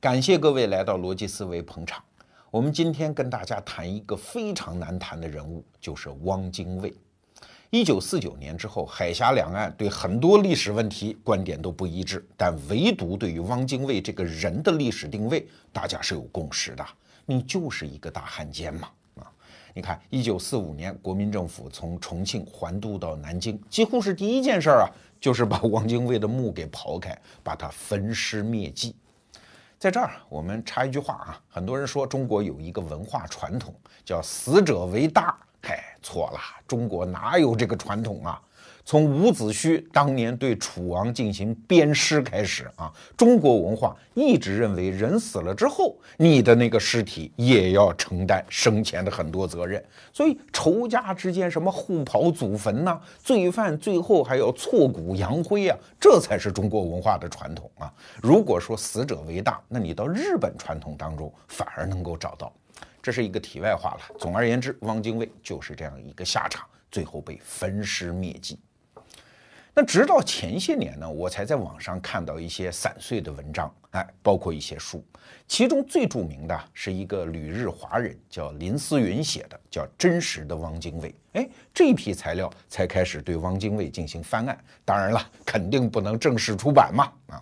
感谢各位来到逻辑思维捧场。我们今天跟大家谈一个非常难谈的人物，就是汪精卫。一九四九年之后，海峡两岸对很多历史问题观点都不一致，但唯独对于汪精卫这个人的历史定位，大家是有共识的。你就是一个大汉奸嘛！啊，你看，一九四五年，国民政府从重庆还都到南京，几乎是第一件事儿啊，就是把汪精卫的墓给刨开，把他焚尸灭迹。在这儿，我们插一句话啊，很多人说中国有一个文化传统叫“死者为大”，嗨，错了，中国哪有这个传统啊？从伍子胥当年对楚王进行鞭尸开始啊，中国文化一直认为人死了之后，你的那个尸体也要承担生前的很多责任。所以仇家之间什么互刨祖坟呐，罪犯最后还要挫骨扬灰啊，这才是中国文化的传统啊。如果说死者为大，那你到日本传统当中反而能够找到。这是一个题外话了。总而言之，汪精卫就是这样一个下场，最后被焚尸灭迹。那直到前些年呢，我才在网上看到一些散碎的文章，哎，包括一些书，其中最著名的是一个旅日华人叫林思云写的，叫《真实的汪精卫》。哎，这一批材料才开始对汪精卫进行翻案。当然了，肯定不能正式出版嘛，啊。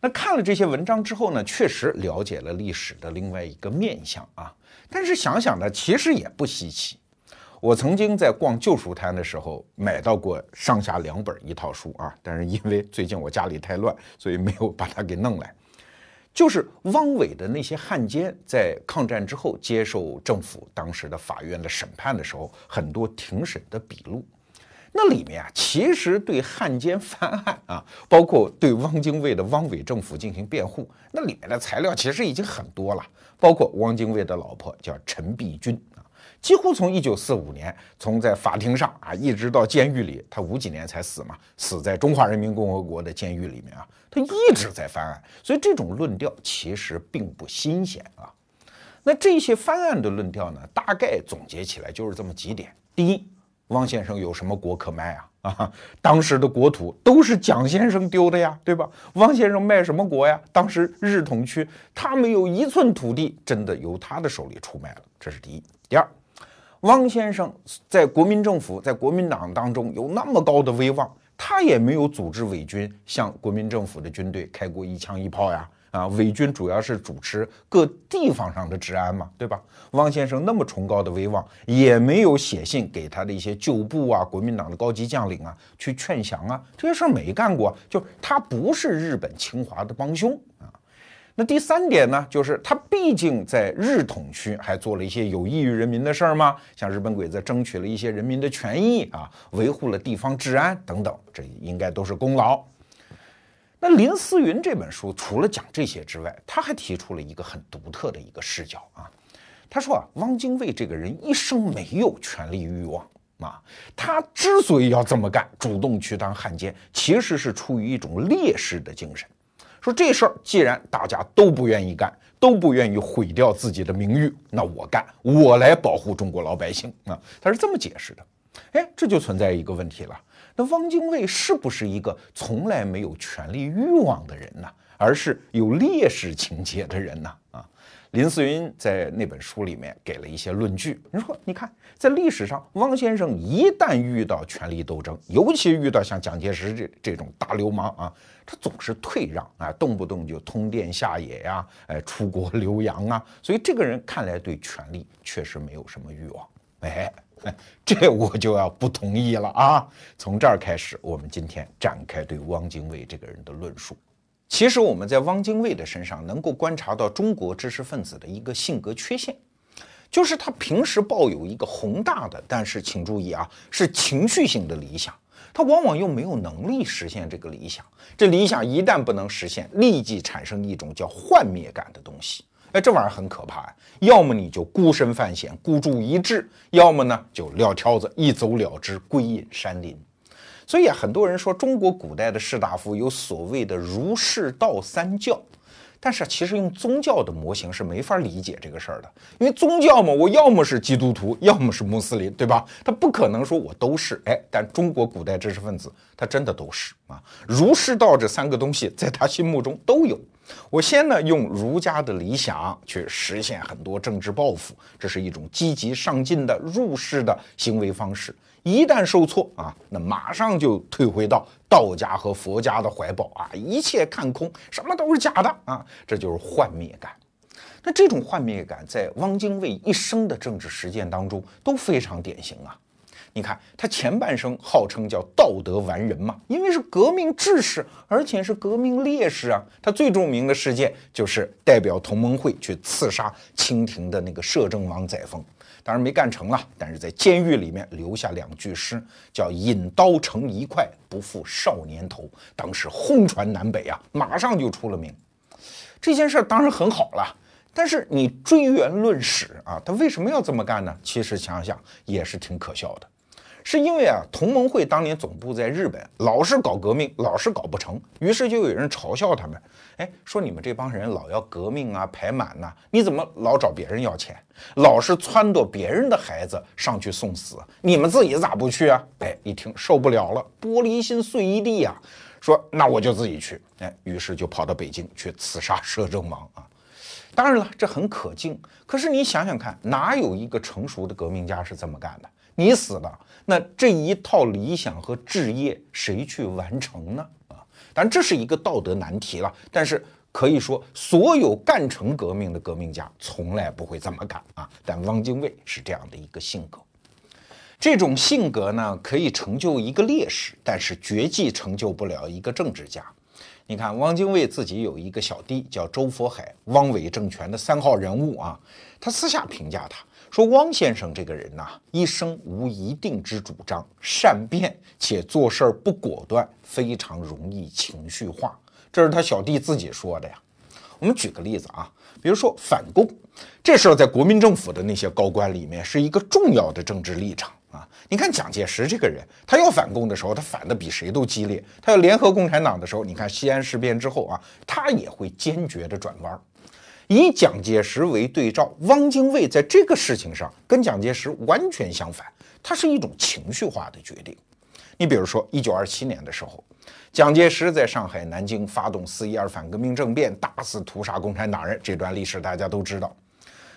那看了这些文章之后呢，确实了解了历史的另外一个面相啊。但是想想呢，其实也不稀奇。我曾经在逛旧书摊的时候买到过上下两本一套书啊，但是因为最近我家里太乱，所以没有把它给弄来。就是汪伪的那些汉奸在抗战之后接受政府当时的法院的审判的时候，很多庭审的笔录，那里面啊，其实对汉奸翻案啊，包括对汪精卫的汪伪政府进行辩护，那里面的材料其实已经很多了，包括汪精卫的老婆叫陈璧君。几乎从一九四五年，从在法庭上啊，一直到监狱里，他五几年才死嘛，死在中华人民共和国的监狱里面啊，他一直在翻案，所以这种论调其实并不新鲜啊。那这些翻案的论调呢，大概总结起来就是这么几点：第一，汪先生有什么国可卖啊？啊，当时的国土都是蒋先生丢的呀，对吧？汪先生卖什么国呀？当时日统区他没有一寸土地真的由他的手里出卖了，这是第一。第二。汪先生在国民政府、在国民党当中有那么高的威望，他也没有组织伪军向国民政府的军队开过一枪一炮呀！啊，伪军主要是主持各地方上的治安嘛，对吧？汪先生那么崇高的威望，也没有写信给他的一些旧部啊、国民党的高级将领啊去劝降啊，这些事儿没干过，就他不是日本侵华的帮凶啊。那第三点呢，就是他毕竟在日统区还做了一些有益于人民的事儿嘛，像日本鬼子争取了一些人民的权益啊，维护了地方治安等等，这应该都是功劳。那林思云这本书除了讲这些之外，他还提出了一个很独特的一个视角啊。他说啊，汪精卫这个人一生没有权力欲望啊，他之所以要这么干，主动去当汉奸，其实是出于一种烈士的精神。说这事儿既然大家都不愿意干，都不愿意毁掉自己的名誉，那我干，我来保护中国老百姓啊！他是这么解释的。哎，这就存在一个问题了，那汪精卫是不是一个从来没有权力欲望的人呢？而是有烈士情节的人呢？啊？林思云在那本书里面给了一些论据。你说，你看，在历史上，汪先生一旦遇到权力斗争，尤其遇到像蒋介石这这种大流氓啊，他总是退让啊，动不动就通电下野呀，哎，出国留洋啊。所以这个人看来对权力确实没有什么欲望。哎，这我就要不同意了啊！从这儿开始，我们今天展开对汪精卫这个人的论述。其实我们在汪精卫的身上能够观察到中国知识分子的一个性格缺陷，就是他平时抱有一个宏大的，但是请注意啊，是情绪性的理想，他往往又没有能力实现这个理想。这理想一旦不能实现，立即产生一种叫幻灭感的东西。哎，这玩意儿很可怕呀！要么你就孤身犯险，孤注一掷；要么呢就撂挑子，一走了之，归隐山林。所以啊，很多人说中国古代的士大夫有所谓的儒释道三教，但是其实用宗教的模型是没法理解这个事儿的，因为宗教嘛，我要么是基督徒，要么是穆斯林，对吧？他不可能说我都是。哎，但中国古代知识分子他真的都是啊，儒释道这三个东西在他心目中都有。我先呢用儒家的理想去实现很多政治抱负，这是一种积极上进的入世的行为方式。一旦受挫啊，那马上就退回到道家和佛家的怀抱啊，一切看空，什么都是假的啊，这就是幻灭感。那这种幻灭感在汪精卫一生的政治实践当中都非常典型啊。你看他前半生号称叫道德完人嘛，因为是革命志士，而且是革命烈士啊。他最著名的事件就是代表同盟会去刺杀清廷的那个摄政王载沣，当然没干成了，但是在监狱里面留下两句诗，叫“引刀成一快，不负少年头”，当时轰传南北啊，马上就出了名。这件事当然很好了，但是你追源论史啊，他为什么要这么干呢？其实想想也是挺可笑的。是因为啊，同盟会当年总部在日本，老是搞革命，老是搞不成，于是就有人嘲笑他们，哎，说你们这帮人老要革命啊，排满呐，你怎么老找别人要钱，老是撺掇别人的孩子上去送死，你们自己咋不去啊？哎，一听受不了了，玻璃心碎一地呀，说那我就自己去，哎，于是就跑到北京去刺杀摄政王啊。当然了，这很可敬，可是你想想看，哪有一个成熟的革命家是这么干的？你死了，那这一套理想和志业谁去完成呢？啊，当然这是一个道德难题了。但是可以说，所有干成革命的革命家从来不会这么干啊。但汪精卫是这样的一个性格，这种性格呢，可以成就一个烈士，但是绝技成就不了一个政治家。你看，汪精卫自己有一个小弟叫周佛海，汪伪政权的三号人物啊。他私下评价他。说汪先生这个人呐，一生无一定之主张，善变且做事儿不果断，非常容易情绪化。这是他小弟自己说的呀。我们举个例子啊，比如说反共，这事儿在国民政府的那些高官里面是一个重要的政治立场啊。你看蒋介石这个人，他要反共的时候，他反的比谁都激烈；他要联合共产党的时候，你看西安事变之后啊，他也会坚决的转弯。以蒋介石为对照，汪精卫在这个事情上跟蒋介石完全相反，他是一种情绪化的决定。你比如说，一九二七年的时候，蒋介石在上海、南京发动四一二反革命政变，大肆屠杀共产党人，这段历史大家都知道。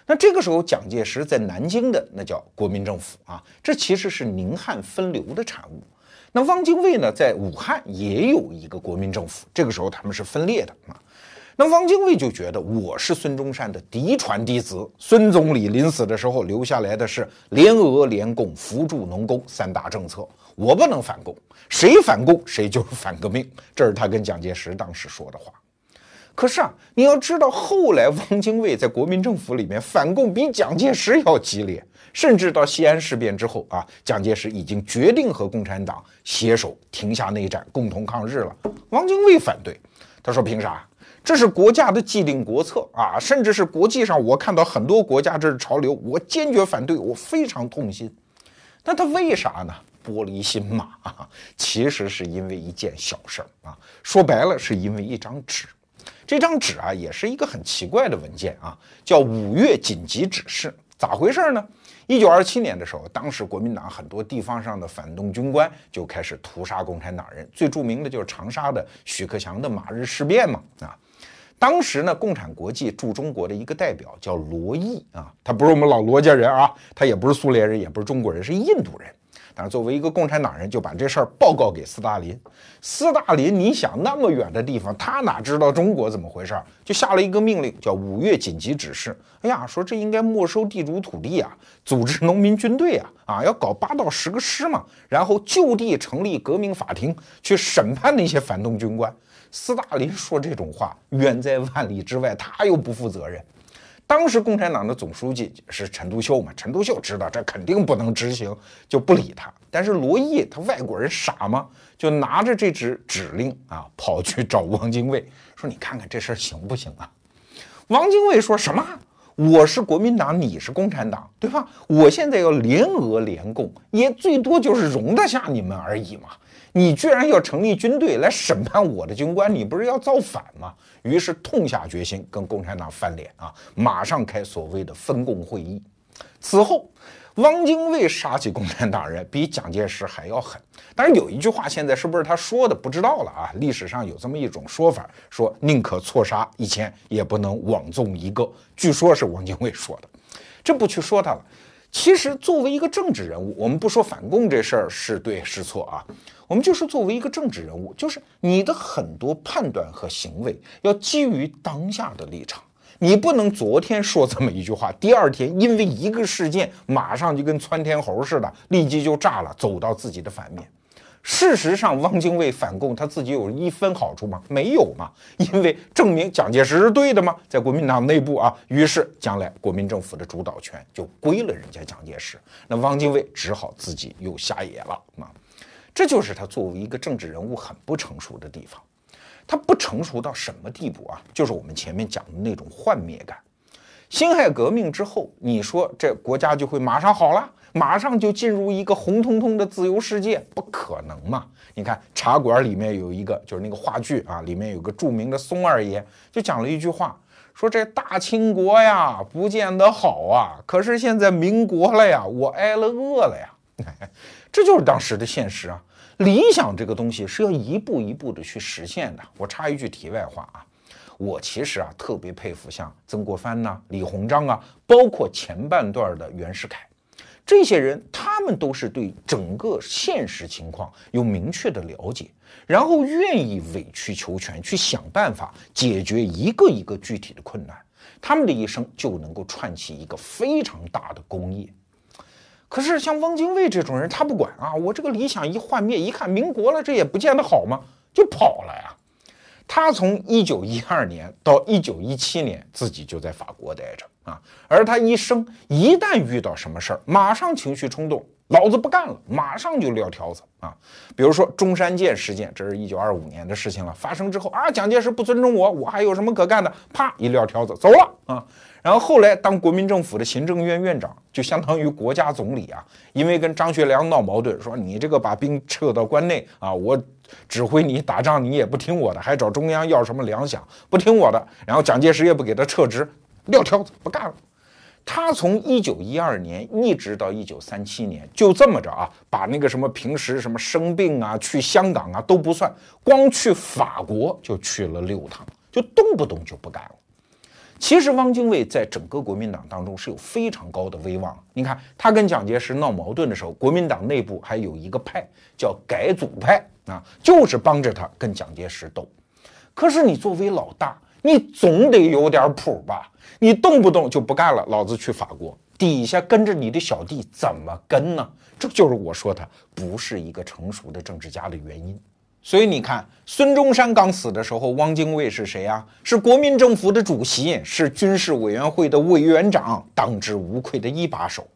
那这个时候，蒋介石在南京的那叫国民政府啊，这其实是宁汉分流的产物。那汪精卫呢，在武汉也有一个国民政府，这个时候他们是分裂的啊。那汪精卫就觉得我是孙中山的嫡传弟子，孙总理临死的时候留下来的是联俄联共扶助农工三大政策，我不能反共，谁反共谁就是反革命，这是他跟蒋介石当时说的话。可是啊，你要知道，后来汪精卫在国民政府里面反共比蒋介石要激烈，甚至到西安事变之后啊，蒋介石已经决定和共产党携手停下内战，共同抗日了。汪精卫反对，他说凭啥？这是国家的既定国策啊，甚至是国际上我看到很多国家这是潮流，我坚决反对，我非常痛心。那他为啥呢？玻璃心嘛，其实是因为一件小事儿啊，说白了是因为一张纸。这张纸啊，也是一个很奇怪的文件啊，叫五月紧急指示。咋回事呢？一九二七年的时候，当时国民党很多地方上的反动军官就开始屠杀共产党人，最著名的就是长沙的许克强的马日事变嘛啊。当时呢，共产国际驻中国的一个代表叫罗毅啊，他不是我们老罗家人啊，他也不是苏联人，也不是中国人，是印度人。但是作为一个共产党人，就把这事儿报告给斯大林。斯大林，你想那么远的地方，他哪知道中国怎么回事儿？就下了一个命令，叫五月紧急指示。哎呀，说这应该没收地主土地啊，组织农民军队啊，啊，要搞八到十个师嘛，然后就地成立革命法庭，去审判那些反动军官。斯大林说这种话远在万里之外，他又不负责任。当时共产党的总书记是陈独秀嘛？陈独秀知道这肯定不能执行，就不理他。但是罗毅他外国人傻吗？就拿着这纸指令啊，跑去找汪精卫说：“你看看这事儿行不行啊？”汪精卫说什么？我是国民党，你是共产党，对吧？我现在要联俄联共，也最多就是容得下你们而已嘛。你居然要成立军队来审判我的军官，你不是要造反吗？于是痛下决心跟共产党翻脸啊，马上开所谓的分共会议。此后，汪精卫杀起共产党人比蒋介石还要狠。但是，有一句话现在是不是他说的不知道了啊？历史上有这么一种说法，说宁可错杀一千，也不能枉纵一个。据说是汪精卫说的，这不去说他了。其实作为一个政治人物，我们不说反共这事儿是对是错啊，我们就是作为一个政治人物，就是你的很多判断和行为要基于当下的立场。你不能昨天说这么一句话，第二天因为一个事件，马上就跟窜天猴似的，立即就炸了，走到自己的反面。事实上，汪精卫反共，他自己有一分好处吗？没有嘛，因为证明蒋介石是对的嘛，在国民党内部啊，于是将来国民政府的主导权就归了人家蒋介石，那汪精卫只好自己又下野了啊，这就是他作为一个政治人物很不成熟的地方。他不成熟到什么地步啊？就是我们前面讲的那种幻灭感。辛亥革命之后，你说这国家就会马上好了，马上就进入一个红彤彤的自由世界？不可能嘛！你看茶馆里面有一个，就是那个话剧啊，里面有个著名的松二爷，就讲了一句话，说这大清国呀，不见得好啊。可是现在民国了呀，我挨了饿了呀。这就是当时的现实啊。理想这个东西是要一步一步的去实现的。我插一句题外话啊，我其实啊特别佩服像曾国藩呐、李鸿章啊，包括前半段的袁世凯，这些人，他们都是对整个现实情况有明确的了解，然后愿意委曲求全去想办法解决一个一个具体的困难，他们的一生就能够串起一个非常大的工业。可是像汪精卫这种人，他不管啊！我这个理想一幻灭，一看民国了，这也不见得好吗？就跑了呀。他从一九一二年到一九一七年，自己就在法国待着啊。而他一生一旦遇到什么事儿，马上情绪冲动，老子不干了，马上就撂挑子啊。比如说中山舰事件，这是一九二五年的事情了。发生之后啊，蒋介石不尊重我，我还有什么可干的？啪一撂挑子走了啊。然后后来当国民政府的行政院院长，就相当于国家总理啊。因为跟张学良闹矛盾，说你这个把兵撤到关内啊，我指挥你打仗，你也不听我的，还找中央要什么粮饷，不听我的。然后蒋介石也不给他撤职，撂挑子不干了。他从一九一二年一直到一九三七年，就这么着啊，把那个什么平时什么生病啊、去香港啊都不算，光去法国就去了六趟，就动不动就不干了。其实汪精卫在整个国民党当中是有非常高的威望。你看他跟蒋介石闹矛盾的时候，国民党内部还有一个派叫改组派啊，就是帮着他跟蒋介石斗。可是你作为老大，你总得有点谱吧？你动不动就不干了，老子去法国，底下跟着你的小弟怎么跟呢？这就是我说他不是一个成熟的政治家的原因。所以你看，孙中山刚死的时候，汪精卫是谁呀？是国民政府的主席，是军事委员会的委员长，当之无愧的一把手。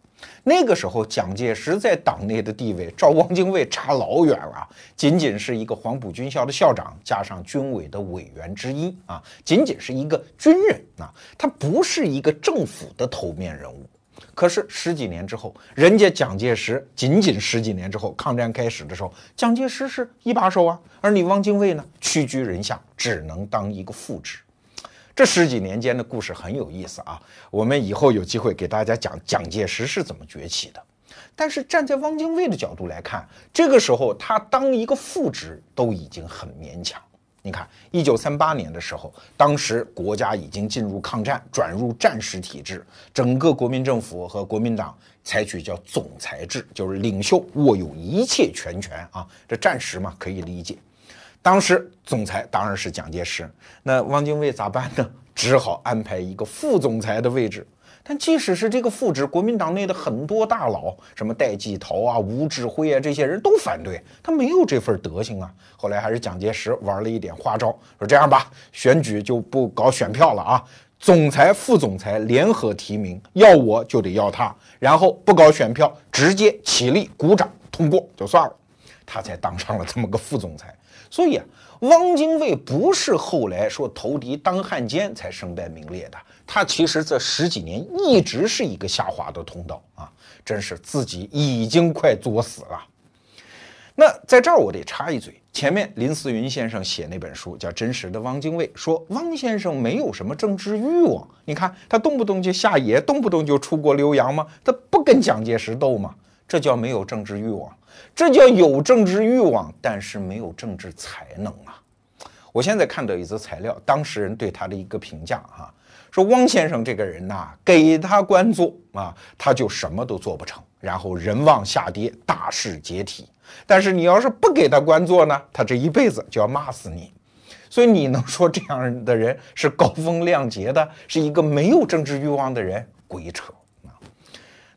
那个时候，蒋介石在党内的地位，照汪精卫差老远了，仅仅是一个黄埔军校的校长，加上军委的委员之一啊，仅仅是一个军人啊，他不是一个政府的头面人物。可是十几年之后，人家蒋介石仅仅十几年之后，抗战开始的时候，蒋介石是一把手啊，而你汪精卫呢，屈居人下，只能当一个副职。这十几年间的故事很有意思啊，我们以后有机会给大家讲蒋介石是怎么崛起的。但是站在汪精卫的角度来看，这个时候他当一个副职都已经很勉强。你看，一九三八年的时候，当时国家已经进入抗战，转入战时体制，整个国民政府和国民党采取叫总裁制，就是领袖握有一切全权啊。这战时嘛，可以理解。当时总裁当然是蒋介石，那汪精卫咋办呢？只好安排一个副总裁的位置。但即使是这个副职，国民党内的很多大佬，什么戴季陶啊、吴志辉啊，这些人都反对他，没有这份德行啊。后来还是蒋介石玩了一点花招，说这样吧，选举就不搞选票了啊，总裁、副总裁联合提名，要我就得要他，然后不搞选票，直接起立鼓掌通过就算了，他才当上了这么个副总裁。所以啊，汪精卫不是后来说投敌当汉奸才身败名裂的。他其实这十几年一直是一个下滑的通道啊，真是自己已经快作死了。那在这儿我得插一嘴，前面林思云先生写那本书叫《真实的汪精卫》，说汪先生没有什么政治欲望。你看他动不动就下野，动不动就出国留洋吗？他不跟蒋介石斗吗？这叫没有政治欲望，这叫有政治欲望，但是没有政治才能啊！我现在看到一则材料，当事人对他的一个评价哈，说汪先生这个人呐，给他官做啊，他就什么都做不成，然后人望下跌，大势解体。但是你要是不给他官做呢，他这一辈子就要骂死你。所以你能说这样的人是高风亮节的，是一个没有政治欲望的人？鬼扯！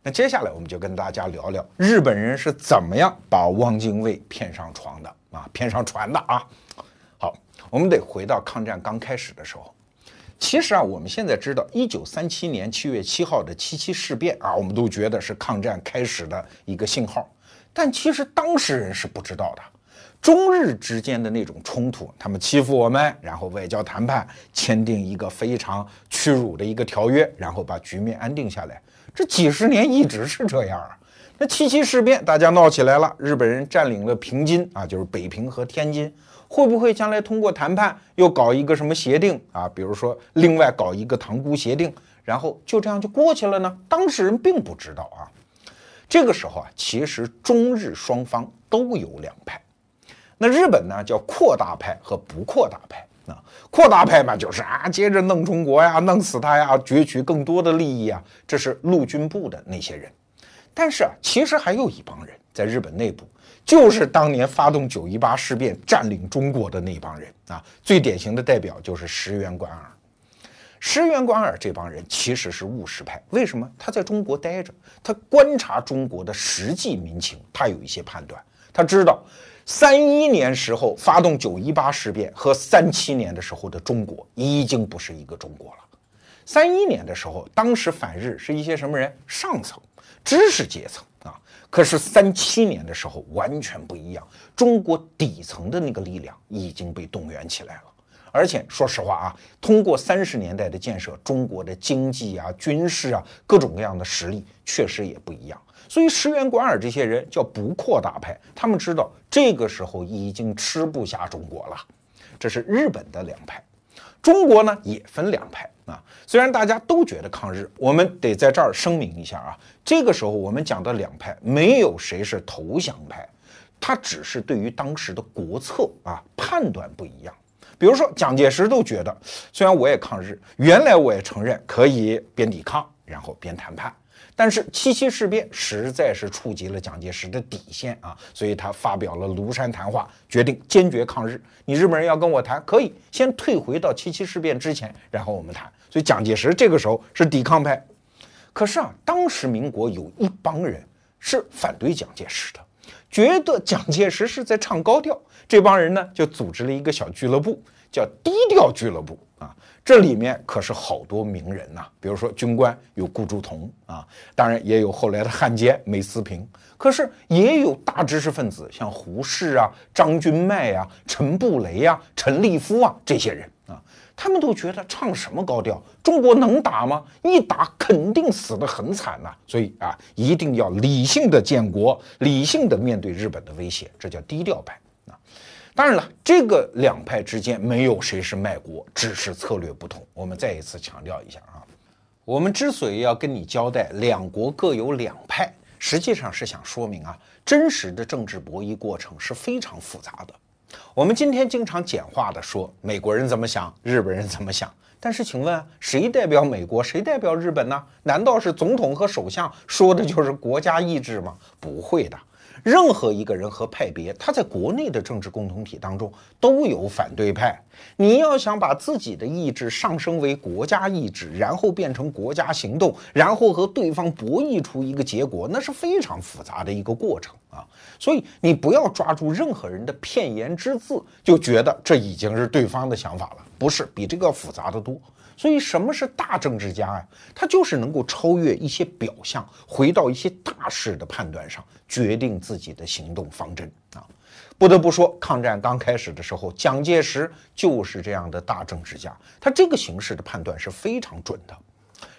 那接下来我们就跟大家聊聊日本人是怎么样把汪精卫骗上床的啊，骗上船的啊。好，我们得回到抗战刚开始的时候。其实啊，我们现在知道，一九三七年七月七号的七七事变啊，我们都觉得是抗战开始的一个信号。但其实当事人是不知道的，中日之间的那种冲突，他们欺负我们，然后外交谈判签订一个非常屈辱的一个条约，然后把局面安定下来。这几十年一直是这样啊。那七七事变大家闹起来了，日本人占领了平津啊，就是北平和天津，会不会将来通过谈判又搞一个什么协定啊？比如说另外搞一个塘沽协定，然后就这样就过去了呢？当事人并不知道啊。这个时候啊，其实中日双方都有两派。那日本呢，叫扩大派和不扩大派啊。扩大派嘛，就是啊，接着弄中国呀，弄死他呀，攫取更多的利益啊，这是陆军部的那些人。但是啊，其实还有一帮人在日本内部，就是当年发动九一八事变占领中国的那帮人啊。最典型的代表就是石原莞尔。石原莞尔这帮人其实是务实派，为什么？他在中国待着，他观察中国的实际民情，他有一些判断。他知道，三一年时候发动九一八事变和三七年的时候的中国已经不是一个中国了。三一年的时候，当时反日是一些什么人？上层知识阶层啊。可是三七年的时候完全不一样，中国底层的那个力量已经被动员起来了。而且说实话啊，通过三十年代的建设，中国的经济啊、军事啊各种各样的实力确实也不一样。所以石原莞尔这些人叫不扩大派，他们知道这个时候已经吃不下中国了。这是日本的两派，中国呢也分两派啊。虽然大家都觉得抗日，我们得在这儿声明一下啊，这个时候我们讲的两派，没有谁是投降派，他只是对于当时的国策啊判断不一样。比如说，蒋介石都觉得，虽然我也抗日，原来我也承认可以边抵抗，然后边谈判，但是七七事变实在是触及了蒋介石的底线啊，所以他发表了庐山谈话，决定坚决抗日。你日本人要跟我谈，可以先退回到七七事变之前，然后我们谈。所以蒋介石这个时候是抵抗派，可是啊，当时民国有一帮人是反对蒋介石的。觉得蒋介石是在唱高调，这帮人呢就组织了一个小俱乐部，叫低调俱乐部。这里面可是好多名人呐，比如说军官有顾祝同啊，当然也有后来的汉奸梅思平，可是也有大知识分子，像胡适啊、张君迈呀、陈布雷呀、陈立夫啊这些人啊。他们都觉得唱什么高调？中国能打吗？一打肯定死得很惨呐！所以啊，一定要理性的建国，理性的面对日本的威胁，这叫低调派。当然了，这个两派之间没有谁是卖国，只是策略不同。我们再一次强调一下啊，我们之所以要跟你交代两国各有两派，实际上是想说明啊，真实的政治博弈过程是非常复杂的。我们今天经常简化的说美国人怎么想，日本人怎么想。但是请问，谁代表美国，谁代表日本呢？难道是总统和首相说的就是国家意志吗？不会的。任何一个人和派别，他在国内的政治共同体当中都有反对派。你要想把自己的意志上升为国家意志，然后变成国家行动，然后和对方博弈出一个结果，那是非常复杂的一个过程啊。所以你不要抓住任何人的片言之字，就觉得这已经是对方的想法了，不是，比这个复杂的多。所以，什么是大政治家呀？他就是能够超越一些表象，回到一些大事的判断上，决定自己的行动方针啊！不得不说，抗战刚开始的时候，蒋介石就是这样的大政治家，他这个形势的判断是非常准的。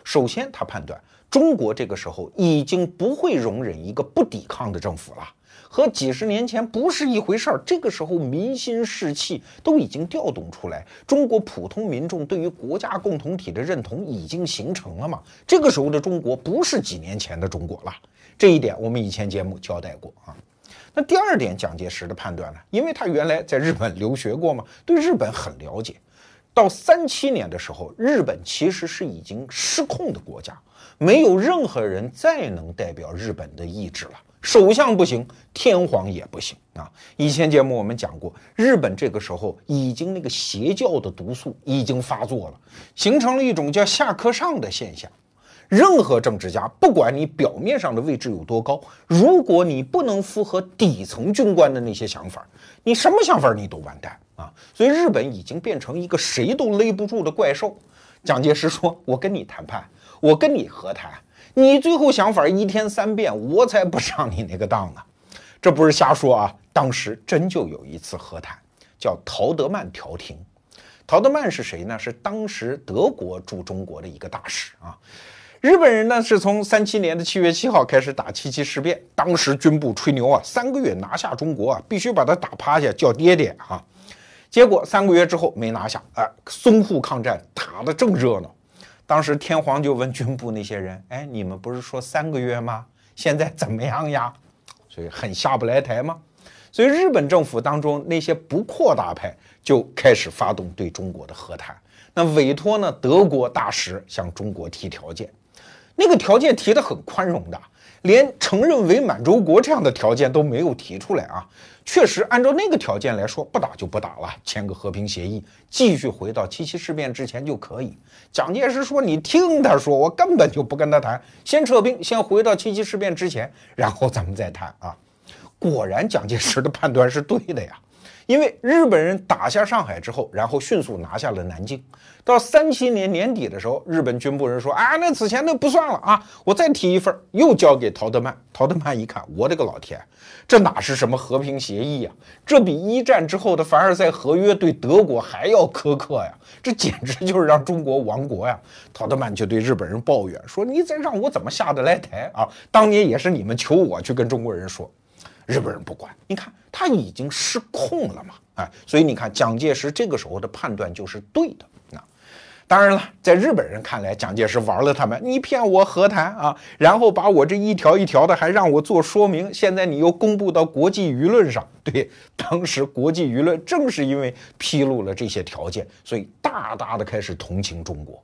首先，他判断中国这个时候已经不会容忍一个不抵抗的政府了。和几十年前不是一回事儿。这个时候民心士气都已经调动出来，中国普通民众对于国家共同体的认同已经形成了嘛？这个时候的中国不是几年前的中国了，这一点我们以前节目交代过啊。那第二点，蒋介石的判断呢？因为他原来在日本留学过嘛，对日本很了解。到三七年的时候，日本其实是已经失控的国家，没有任何人再能代表日本的意志了。首相不行，天皇也不行啊。以前节目我们讲过，日本这个时候已经那个邪教的毒素已经发作了，形成了一种叫下克上的现象。任何政治家，不管你表面上的位置有多高，如果你不能符合底层军官的那些想法，你什么想法你都完蛋啊！所以日本已经变成一个谁都勒不住的怪兽。蒋介石说：“我跟你谈判，我跟你和谈，你最后想法一天三变，我才不上你那个当呢。”这不是瞎说啊！当时真就有一次和谈，叫陶德曼调停。陶德曼是谁呢？是当时德国驻中国的一个大使啊。日本人呢，是从三七年的七月七号开始打七七事变，当时军部吹牛啊，三个月拿下中国啊，必须把他打趴下叫爹爹啊。结果三个月之后没拿下，啊，淞沪抗战打得正热闹。当时天皇就问军部那些人，哎，你们不是说三个月吗？现在怎么样呀？所以很下不来台吗？所以日本政府当中那些不扩大派就开始发动对中国的和谈，那委托呢德国大使向中国提条件。那个条件提的很宽容的，连承认伪满洲国这样的条件都没有提出来啊！确实，按照那个条件来说，不打就不打了，签个和平协议，继续回到七七事变之前就可以。蒋介石说：“你听他说，我根本就不跟他谈，先撤兵，先回到七七事变之前，然后咱们再谈啊！”果然，蒋介石的判断是对的呀。因为日本人打下上海之后，然后迅速拿下了南京。到三七年年底的时候，日本军部人说：“啊，那此前那不算了啊，我再提一份，又交给陶德曼。”陶德曼一看，我的个老天，这哪是什么和平协议呀？这比一战之后的凡尔赛合约对德国还要苛刻呀！这简直就是让中国亡国呀！陶德曼就对日本人抱怨说：“你再让我怎么下得来台啊？当年也是你们求我去跟中国人说。”日本人不管，你看他已经失控了嘛，哎，所以你看蒋介石这个时候的判断就是对的。啊当然了，在日本人看来，蒋介石玩了他们，你骗我和谈啊，然后把我这一条一条的还让我做说明，现在你又公布到国际舆论上，对，当时国际舆论正是因为披露了这些条件，所以大大的开始同情中国。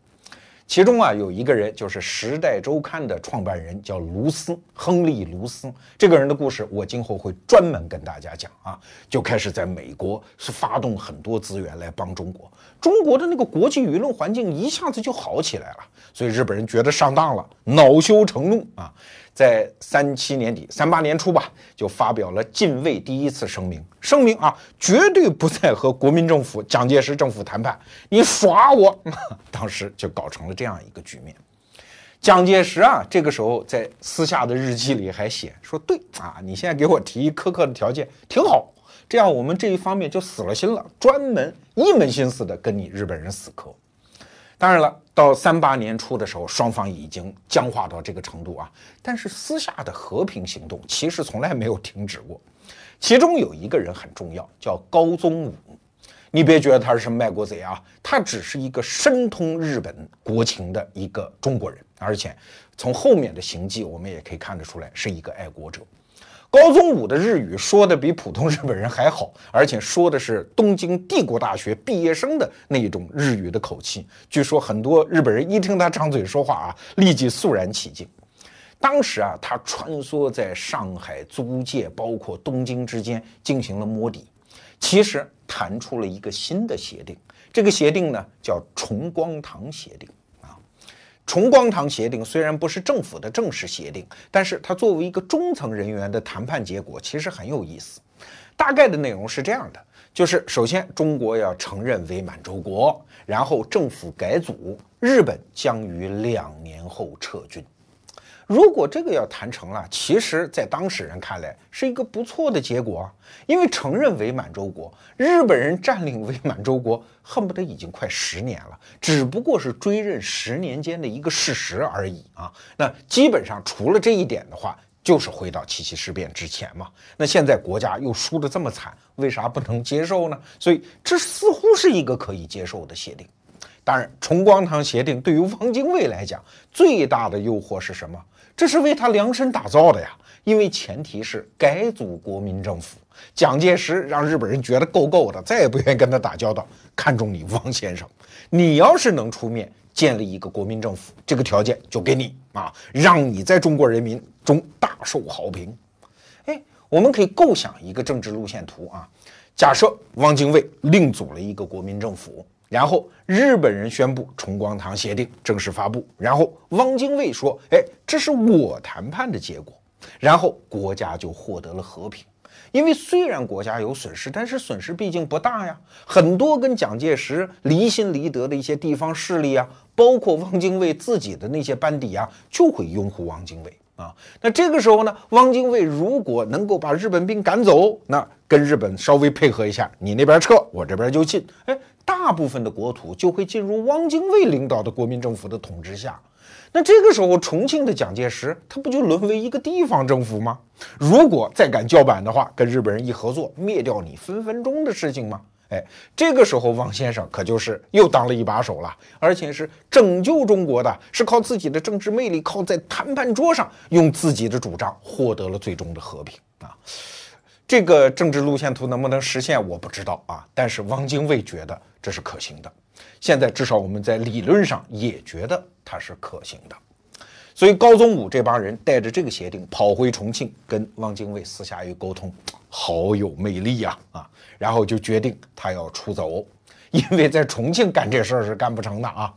其中啊，有一个人就是《时代周刊》的创办人，叫卢斯，亨利·卢斯。这个人的故事，我今后会专门跟大家讲啊。就开始在美国是发动很多资源来帮中国，中国的那个国际舆论环境一下子就好起来了。所以日本人觉得上当了，恼羞成怒啊。在三七年底、三八年初吧，就发表了禁卫第一次声明，声明啊，绝对不再和国民政府、蒋介石政府谈判。你耍我，当时就搞成了这样一个局面。蒋介石啊，这个时候在私下的日记里还写说：“对啊，你现在给我提苛刻的条件，挺好，这样我们这一方面就死了心了，专门一门心思的跟你日本人死磕。”当然了，到三八年初的时候，双方已经僵化到这个程度啊。但是私下的和平行动其实从来没有停止过。其中有一个人很重要，叫高宗武。你别觉得他是什么卖国贼啊，他只是一个深通日本国情的一个中国人，而且从后面的行迹我们也可以看得出来，是一个爱国者。高宗武的日语说的比普通日本人还好，而且说的是东京帝国大学毕业生的那种日语的口气。据说很多日本人一听他张嘴说话啊，立即肃然起敬。当时啊，他穿梭在上海、租界，包括东京之间进行了摸底，其实谈出了一个新的协定。这个协定呢，叫崇光堂协定。崇光堂协定虽然不是政府的正式协定，但是它作为一个中层人员的谈判结果，其实很有意思。大概的内容是这样的：就是首先中国要承认伪满洲国，然后政府改组，日本将于两年后撤军。如果这个要谈成了，其实，在当事人看来是一个不错的结果，因为承认伪满洲国，日本人占领伪满洲国，恨不得已经快十年了，只不过是追认十年间的一个事实而已啊。那基本上除了这一点的话，就是回到七七事变之前嘛。那现在国家又输得这么惨，为啥不能接受呢？所以这似乎是一个可以接受的协定。当然，重光堂协定对于汪精卫来讲，最大的诱惑是什么？这是为他量身打造的呀。因为前提是改组国民政府，蒋介石让日本人觉得够够的，再也不愿意跟他打交道。看中你汪先生，你要是能出面建立一个国民政府，这个条件就给你啊，让你在中国人民中大受好评。哎，我们可以构想一个政治路线图啊，假设汪精卫另组了一个国民政府。然后日本人宣布重光堂协定正式发布，然后汪精卫说：“哎，这是我谈判的结果。”然后国家就获得了和平。因为虽然国家有损失，但是损失毕竟不大呀。很多跟蒋介石离心离德的一些地方势力啊，包括汪精卫自己的那些班底啊，就会拥护汪精卫啊。那这个时候呢，汪精卫如果能够把日本兵赶走，那跟日本稍微配合一下，你那边撤，我这边就进，哎。大部分的国土就会进入汪精卫领导的国民政府的统治下，那这个时候重庆的蒋介石他不就沦为一个地方政府吗？如果再敢叫板的话，跟日本人一合作，灭掉你分分钟的事情吗？哎，这个时候汪先生可就是又当了一把手了，而且是拯救中国的，是靠自己的政治魅力，靠在谈判桌上用自己的主张获得了最终的和平啊。这个政治路线图能不能实现，我不知道啊。但是汪精卫觉得这是可行的，现在至少我们在理论上也觉得它是可行的。所以高宗武这帮人带着这个协定跑回重庆，跟汪精卫私下一沟通，好有魅力呀啊！然后就决定他要出走，因为在重庆干这事儿是干不成的啊。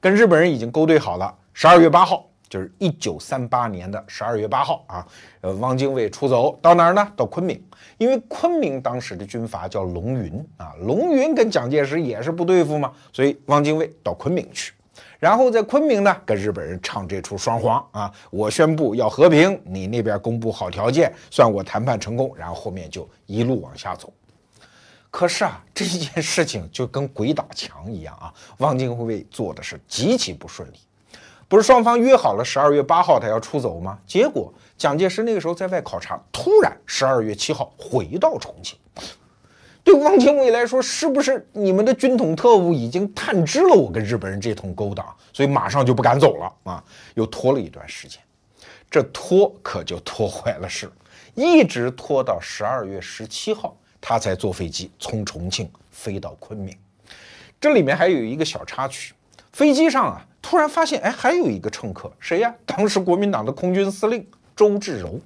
跟日本人已经勾兑好了，十二月八号。就是一九三八年的十二月八号啊，呃，汪精卫出走到哪儿呢？到昆明，因为昆明当时的军阀叫龙云啊，龙云跟蒋介石也是不对付嘛，所以汪精卫到昆明去，然后在昆明呢跟日本人唱这出双簧啊，我宣布要和平，你那边公布好条件，算我谈判成功，然后后面就一路往下走。可是啊，这件事情就跟鬼打墙一样啊，汪精卫做的是极其不顺利。不是双方约好了十二月八号他要出走吗？结果蒋介石那个时候在外考察，突然十二月七号回到重庆。对汪精卫来说，是不是你们的军统特务已经探知了我跟日本人这通勾当，所以马上就不敢走了啊？又拖了一段时间，这拖可就拖坏了事，一直拖到十二月十七号，他才坐飞机从重庆飞到昆明。这里面还有一个小插曲，飞机上啊。突然发现，哎，还有一个乘客，谁呀？当时国民党的空军司令周至柔。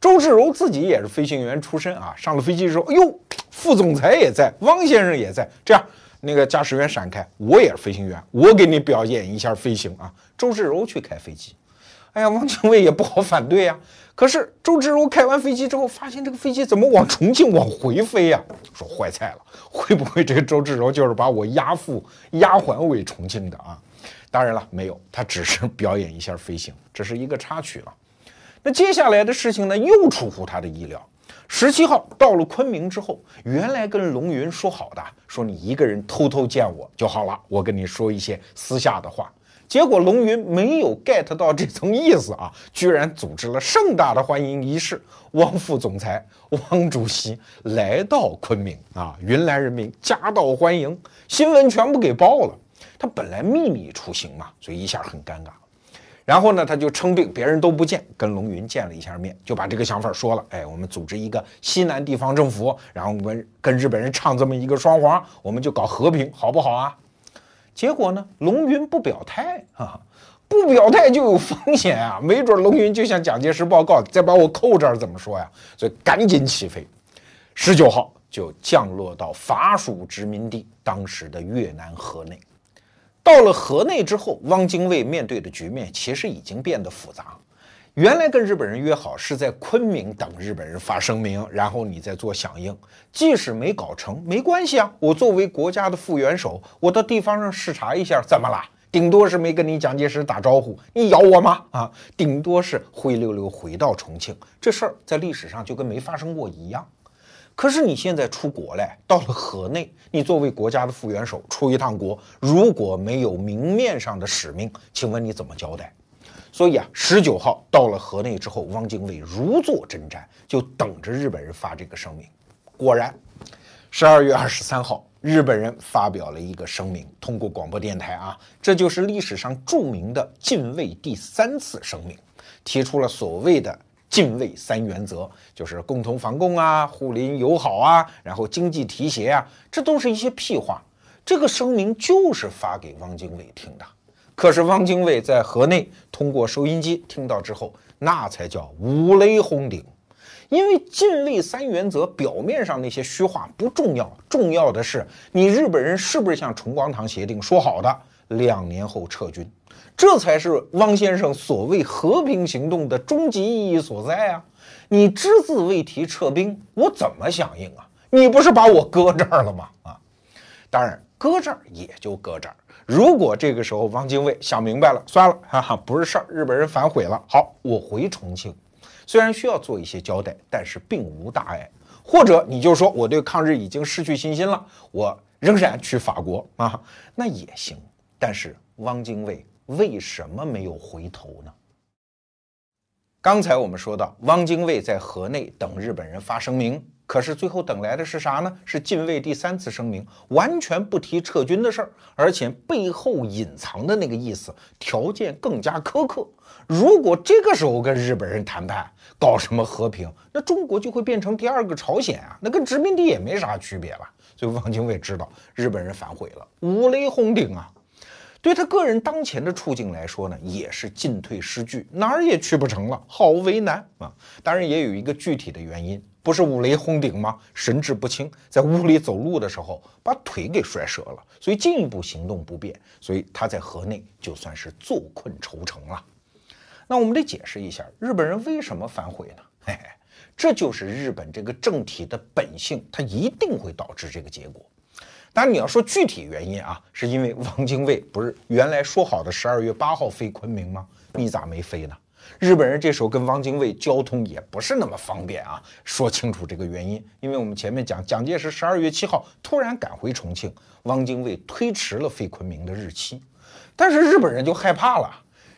周至柔自己也是飞行员出身啊。上了飞机之后，哎呦，副总裁也在，汪先生也在。这样，那个驾驶员闪开，我也是飞行员，我给你表演一下飞行啊。周至柔去开飞机，哎呀，汪精卫也不好反对呀。可是周至柔开完飞机之后，发现这个飞机怎么往重庆往回飞呀？说坏菜了，会不会这个周至柔就是把我押赴押还回重庆的啊？当然了，没有，他只是表演一下飞行，这是一个插曲了。那接下来的事情呢，又出乎他的意料。十七号到了昆明之后，原来跟龙云说好的，说你一个人偷偷见我就好了，我跟你说一些私下的话。结果龙云没有 get 到这层意思啊，居然组织了盛大的欢迎仪式，汪副总裁、汪主席来到昆明啊，云南人民夹道欢迎，新闻全部给报了。他本来秘密出行嘛，所以一下很尴尬。然后呢，他就称病，别人都不见，跟龙云见了一下面，就把这个想法说了。哎，我们组织一个西南地方政府，然后我们跟日本人唱这么一个双簧，我们就搞和平，好不好啊？结果呢，龙云不表态啊，不表态就有风险啊，没准龙云就向蒋介石报告，再把我扣这儿怎么说呀？所以赶紧起飞，十九号就降落到法属殖民地当时的越南河内。到了河内之后，汪精卫面对的局面其实已经变得复杂。原来跟日本人约好是在昆明等日本人发声明，然后你再做响应。即使没搞成，没关系啊。我作为国家的副元首，我到地方上视察一下，怎么了？顶多是没跟你蒋介石打招呼，你咬我吗？啊，顶多是灰溜溜回到重庆，这事儿在历史上就跟没发生过一样。可是你现在出国嘞，到了河内，你作为国家的副元首出一趟国，如果没有明面上的使命，请问你怎么交代？所以啊，十九号到了河内之后，汪精卫如坐针毡，就等着日本人发这个声明。果然，十二月二十三号，日本人发表了一个声明，通过广播电台啊，这就是历史上著名的近卫第三次声明，提出了所谓的近卫三原则，就是共同防共啊、互邻友好啊，然后经济提携啊，这都是一些屁话。这个声明就是发给汪精卫听的。可是汪精卫在河内通过收音机听到之后，那才叫五雷轰顶。因为近卫三原则表面上那些虚话不重要，重要的是你日本人是不是像崇光堂协定说好的两年后撤军，这才是汪先生所谓和平行动的终极意义所在啊！你只字未提撤兵，我怎么响应啊？你不是把我搁这儿了吗？啊，当然搁这儿也就搁这儿。如果这个时候汪精卫想明白了，算了，哈哈，不是事儿，日本人反悔了。好，我回重庆，虽然需要做一些交代，但是并无大碍。或者你就说我对抗日已经失去信心了，我仍然去法国啊，那也行。但是汪精卫为什么没有回头呢？刚才我们说到，汪精卫在河内等日本人发声明。可是最后等来的是啥呢？是近卫第三次声明，完全不提撤军的事儿，而且背后隐藏的那个意思，条件更加苛刻。如果这个时候跟日本人谈判，搞什么和平，那中国就会变成第二个朝鲜啊，那跟殖民地也没啥区别了。所以汪精卫知道日本人反悔了，五雷轰顶啊！对他个人当前的处境来说呢，也是进退失据，哪儿也去不成了，好为难啊！当然也有一个具体的原因。不是五雷轰顶吗？神志不清，在屋里走路的时候把腿给摔折了，所以进一步行动不便，所以他在河内就算是坐困愁城了。那我们得解释一下，日本人为什么反悔呢？嘿嘿，这就是日本这个政体的本性，它一定会导致这个结果。当然你要说具体原因啊，是因为汪精卫不是原来说好的十二月八号飞昆明吗？你咋没飞呢？日本人这时候跟汪精卫交通也不是那么方便啊，说清楚这个原因，因为我们前面讲蒋介石十二月七号突然赶回重庆，汪精卫推迟了飞昆明的日期，但是日本人就害怕了，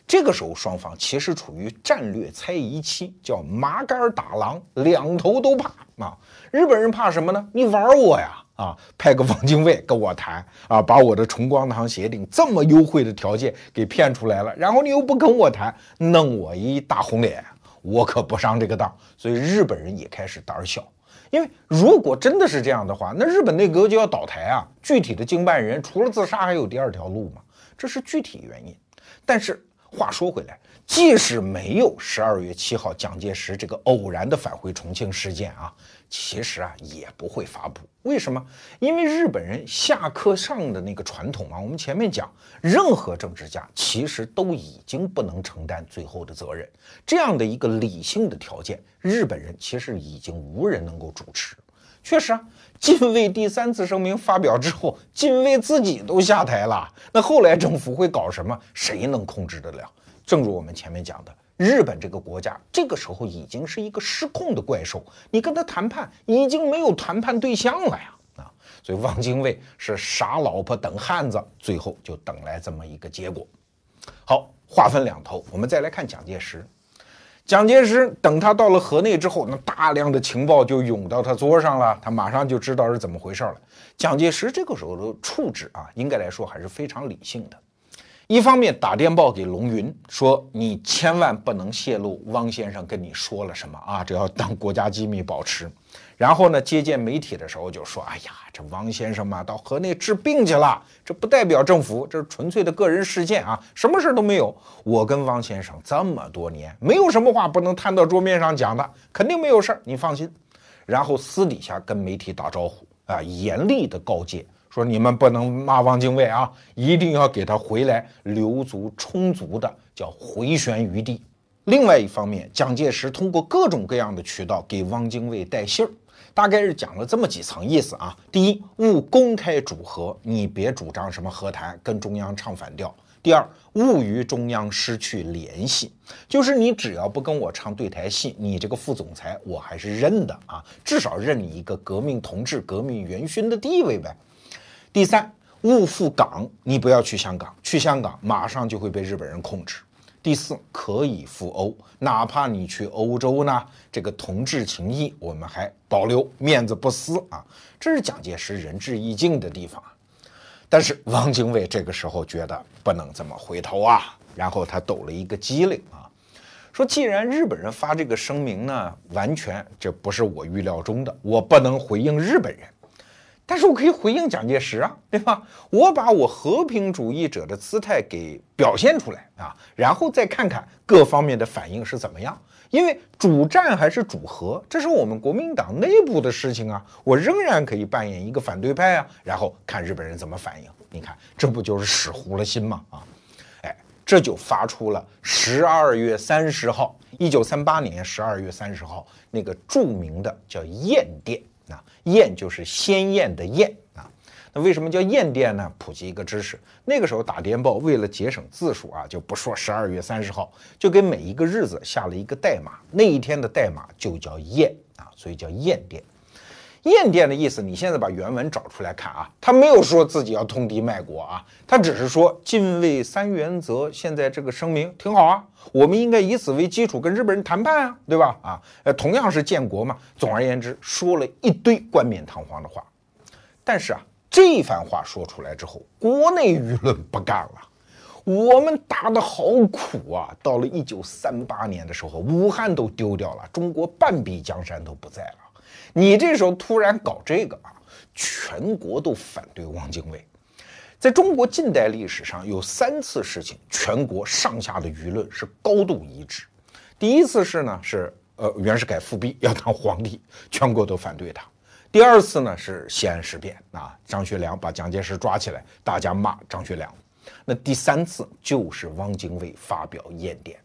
这个时候双方其实处于战略猜疑期，叫麻杆打狼，两头都怕啊。日本人怕什么呢？你玩我呀！啊，派个汪精卫跟我谈啊，把我的崇光堂协定这么优惠的条件给骗出来了，然后你又不跟我谈，弄我一大红脸，我可不上这个当。所以日本人也开始胆儿小，因为如果真的是这样的话，那日本内阁就要倒台啊。具体的经办人除了自杀还有第二条路吗？这是具体原因。但是话说回来，即使没有十二月七号蒋介石这个偶然的返回重庆事件啊。其实啊，也不会发布。为什么？因为日本人下课上的那个传统啊，我们前面讲，任何政治家其实都已经不能承担最后的责任。这样的一个理性的条件，日本人其实已经无人能够主持。确实啊，近卫第三次声明发表之后，近卫自己都下台了。那后来政府会搞什么？谁能控制得了？正如我们前面讲的。日本这个国家，这个时候已经是一个失控的怪兽，你跟他谈判已经没有谈判对象了呀！啊，所以汪精卫是傻老婆等汉子，最后就等来这么一个结果。好，话分两头，我们再来看蒋介石。蒋介石等他到了河内之后，那大量的情报就涌到他桌上了，他马上就知道是怎么回事了。蒋介石这个时候的处置啊，应该来说还是非常理性的。一方面打电报给龙云说：“你千万不能泄露汪先生跟你说了什么啊，这要当国家机密保持。”然后呢，接见媒体的时候就说：“哎呀，这汪先生嘛，到河内治病去了，这不代表政府，这是纯粹的个人事件啊，什么事都没有。我跟汪先生这么多年，没有什么话不能摊到桌面上讲的，肯定没有事儿，你放心。”然后私底下跟媒体打招呼啊，严厉的告诫。说你们不能骂汪精卫啊，一定要给他回来留足充足的叫回旋余地。另外一方面，蒋介石通过各种各样的渠道给汪精卫带信儿，大概是讲了这么几层意思啊。第一，勿公开主和，你别主张什么和谈，跟中央唱反调。第二，勿与中央失去联系，就是你只要不跟我唱对台戏，你这个副总裁我还是认的啊，至少认你一个革命同志、革命元勋的地位呗。第三，勿赴港，你不要去香港，去香港马上就会被日本人控制。第四，可以赴欧，哪怕你去欧洲呢，这个同志情谊我们还保留，面子不撕啊。这是蒋介石仁至义尽的地方。但是汪精卫这个时候觉得不能这么回头啊，然后他抖了一个机灵啊，说既然日本人发这个声明呢，完全这不是我预料中的，我不能回应日本人。但是我可以回应蒋介石啊，对吧？我把我和平主义者的姿态给表现出来啊，然后再看看各方面的反应是怎么样。因为主战还是主和，这是我们国民党内部的事情啊，我仍然可以扮演一个反对派啊，然后看日本人怎么反应。你看，这不就是使糊了心吗？啊，哎，这就发出了十二月三十号，一九三八年十二月三十号那个著名的叫燕电。啊，燕就是鲜艳的艳啊，那为什么叫燕电呢？普及一个知识，那个时候打电报为了节省字数啊，就不说十二月三十号，就给每一个日子下了一个代码，那一天的代码就叫燕啊，所以叫燕电。燕电的意思，你现在把原文找出来看啊，他没有说自己要通敌卖国啊，他只是说近卫三原则，现在这个声明挺好啊，我们应该以此为基础跟日本人谈判啊，对吧？啊，呃，同样是建国嘛。总而言之，说了一堆冠冕堂皇的话，但是啊，这番话说出来之后，国内舆论不干了，我们打的好苦啊，到了一九三八年的时候，武汉都丢掉了，中国半壁江山都不在了。你这时候突然搞这个啊，全国都反对汪精卫。在中国近代历史上有三次事情，全国上下的舆论是高度一致。第一次是呢，是呃袁世凯复辟要当皇帝，全国都反对他。第二次呢是西安事变啊，张学良把蒋介石抓起来，大家骂张学良。那第三次就是汪精卫发表演电。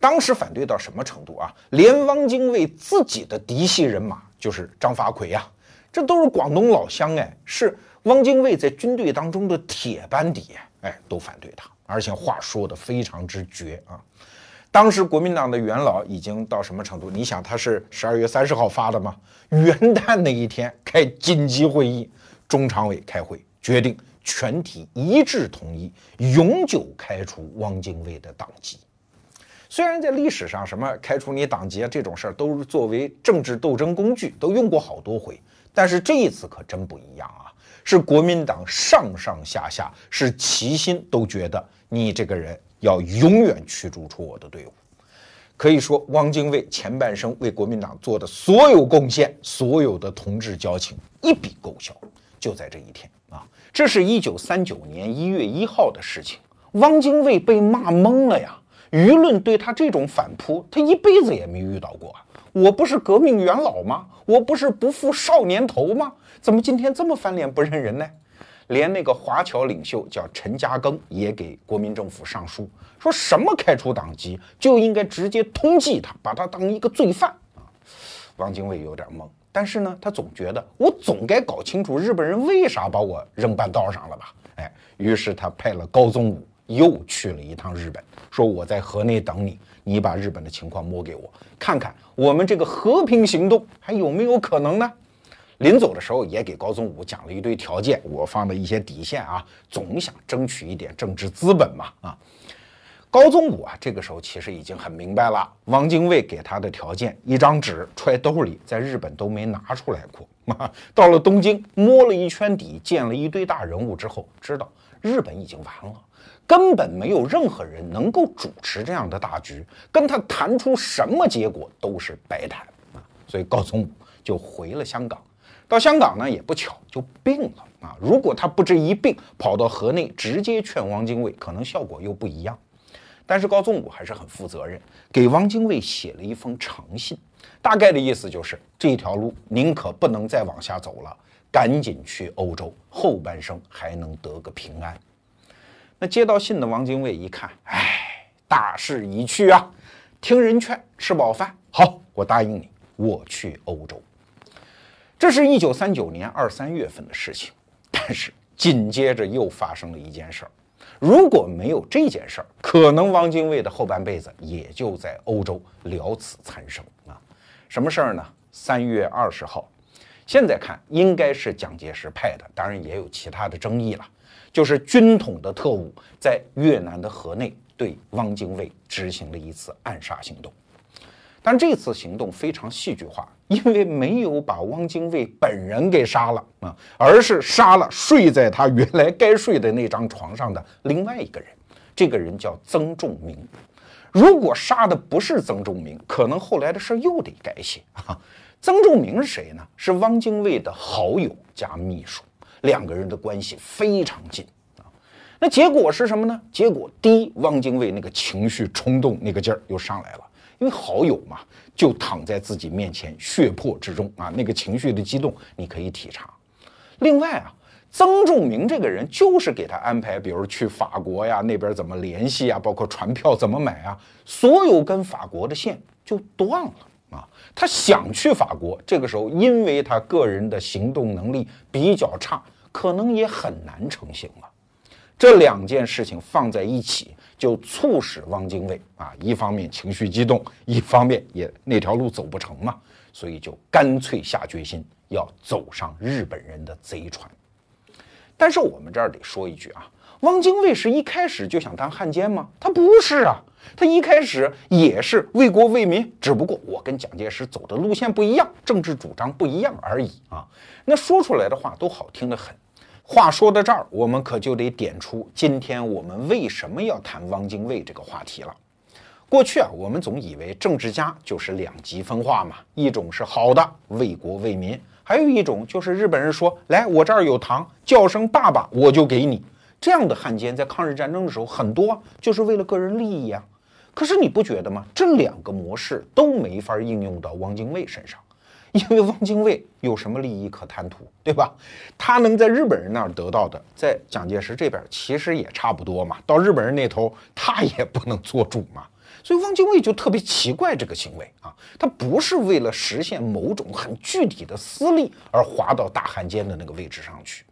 当时反对到什么程度啊？连汪精卫自己的嫡系人马，就是张发奎呀，这都是广东老乡哎，是汪精卫在军队当中的铁班底哎，都反对他，而且话说的非常之绝啊。当时国民党的元老已经到什么程度？你想他是十二月三十号发的吗？元旦那一天开紧急会议，中常委开会决定全体一致同意，永久开除汪精卫的党籍。虽然在历史上，什么开除你党籍啊这种事儿都是作为政治斗争工具，都用过好多回，但是这一次可真不一样啊！是国民党上上下下是齐心都觉得你这个人要永远驱逐出我的队伍。可以说，汪精卫前半生为国民党做的所有贡献，所有的同志交情一笔勾销，就在这一天啊！这是一九三九年一月一号的事情，汪精卫被骂懵了呀！舆论对他这种反扑，他一辈子也没遇到过。我不是革命元老吗？我不是不负少年头吗？怎么今天这么翻脸不认人呢？连那个华侨领袖叫陈嘉庚也给国民政府上书，说什么开除党籍就应该直接通缉他，把他当一个罪犯啊！汪精卫有点懵，但是呢，他总觉得我总该搞清楚日本人为啥把我扔半道上了吧？哎，于是他派了高宗武。又去了一趟日本，说我在河内等你，你把日本的情况摸给我看看，我们这个和平行动还有没有可能呢？临走的时候也给高宗武讲了一堆条件，我放的一些底线啊，总想争取一点政治资本嘛啊。高宗武啊，这个时候其实已经很明白了，汪精卫给他的条件，一张纸揣兜里，在日本都没拿出来过。到了东京摸了一圈底，见了一堆大人物之后，知道日本已经完了。根本没有任何人能够主持这样的大局，跟他谈出什么结果都是白谈啊！所以高宗武就回了香港，到香港呢也不巧就病了啊！如果他不这一病，跑到河内直接劝汪精卫，可能效果又不一样。但是高宗武还是很负责任，给汪精卫写了一封长信，大概的意思就是这条路宁可不能再往下走了，赶紧去欧洲，后半生还能得个平安。那接到信的王精卫一看，哎，大势已去啊！听人劝，吃饱饭，好，我答应你，我去欧洲。这是一九三九年二三月份的事情，但是紧接着又发生了一件事儿。如果没有这件事儿，可能汪精卫的后半辈子也就在欧洲了此残生啊！什么事儿呢？三月二十号，现在看应该是蒋介石派的，当然也有其他的争议了。就是军统的特务在越南的河内对汪精卫执行了一次暗杀行动。但这次行动非常戏剧化，因为没有把汪精卫本人给杀了啊，而是杀了睡在他原来该睡的那张床上的另外一个人。这个人叫曾仲明。如果杀的不是曾仲明，可能后来的事又得改写啊。曾仲明是谁呢？是汪精卫的好友加秘书，两个人的关系非常近啊。那结果是什么呢？结果第一，汪精卫那个情绪冲动那个劲儿又上来了。因为好友嘛，就躺在自己面前，血泊之中啊，那个情绪的激动，你可以体察。另外啊，曾仲明这个人就是给他安排，比如去法国呀，那边怎么联系啊，包括船票怎么买啊，所有跟法国的线就断了。他想去法国，这个时候因为他个人的行动能力比较差，可能也很难成行了。这两件事情放在一起。就促使汪精卫啊，一方面情绪激动，一方面也那条路走不成嘛，所以就干脆下决心要走上日本人的贼船。但是我们这儿得说一句啊，汪精卫是一开始就想当汉奸吗？他不是啊，他一开始也是为国为民，只不过我跟蒋介石走的路线不一样，政治主张不一样而已啊。那说出来的话都好听得很。话说到这儿，我们可就得点出今天我们为什么要谈汪精卫这个话题了。过去啊，我们总以为政治家就是两极分化嘛，一种是好的为国为民，还有一种就是日本人说来我这儿有糖，叫声爸爸我就给你。这样的汉奸在抗日战争的时候很多就是为了个人利益啊。可是你不觉得吗？这两个模式都没法应用到汪精卫身上。因为汪精卫有什么利益可贪图，对吧？他能在日本人那儿得到的，在蒋介石这边其实也差不多嘛。到日本人那头，他也不能做主嘛。所以汪精卫就特别奇怪这个行为啊，他不是为了实现某种很具体的私利而滑到大汉奸的那个位置上去。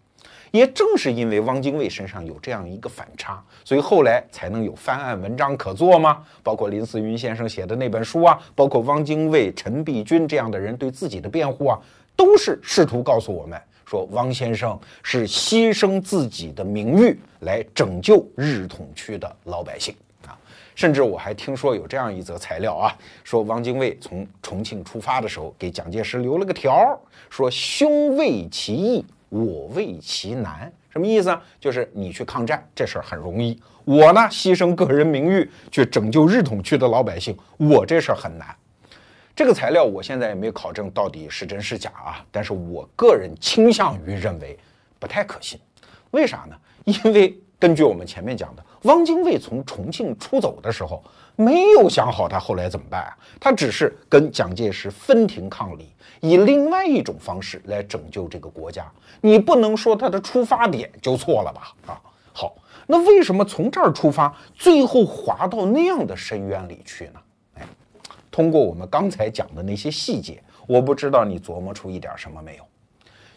也正是因为汪精卫身上有这样一个反差，所以后来才能有翻案文章可做吗？包括林思云先生写的那本书啊，包括汪精卫、陈璧君这样的人对自己的辩护啊，都是试图告诉我们说，汪先生是牺牲自己的名誉来拯救日统区的老百姓啊。甚至我还听说有这样一则材料啊，说汪精卫从重庆出发的时候，给蒋介石留了个条，说兄为其义。我为其难，什么意思啊？就是你去抗战这事儿很容易，我呢牺牲个人名誉去拯救日统区的老百姓，我这事儿很难。这个材料我现在也没考证到底是真是假啊，但是我个人倾向于认为不太可信。为啥呢？因为根据我们前面讲的，汪精卫从重庆出走的时候没有想好他后来怎么办啊，他只是跟蒋介石分庭抗礼。以另外一种方式来拯救这个国家，你不能说他的出发点就错了吧？啊，好，那为什么从这儿出发，最后滑到那样的深渊里去呢？哎，通过我们刚才讲的那些细节，我不知道你琢磨出一点什么没有？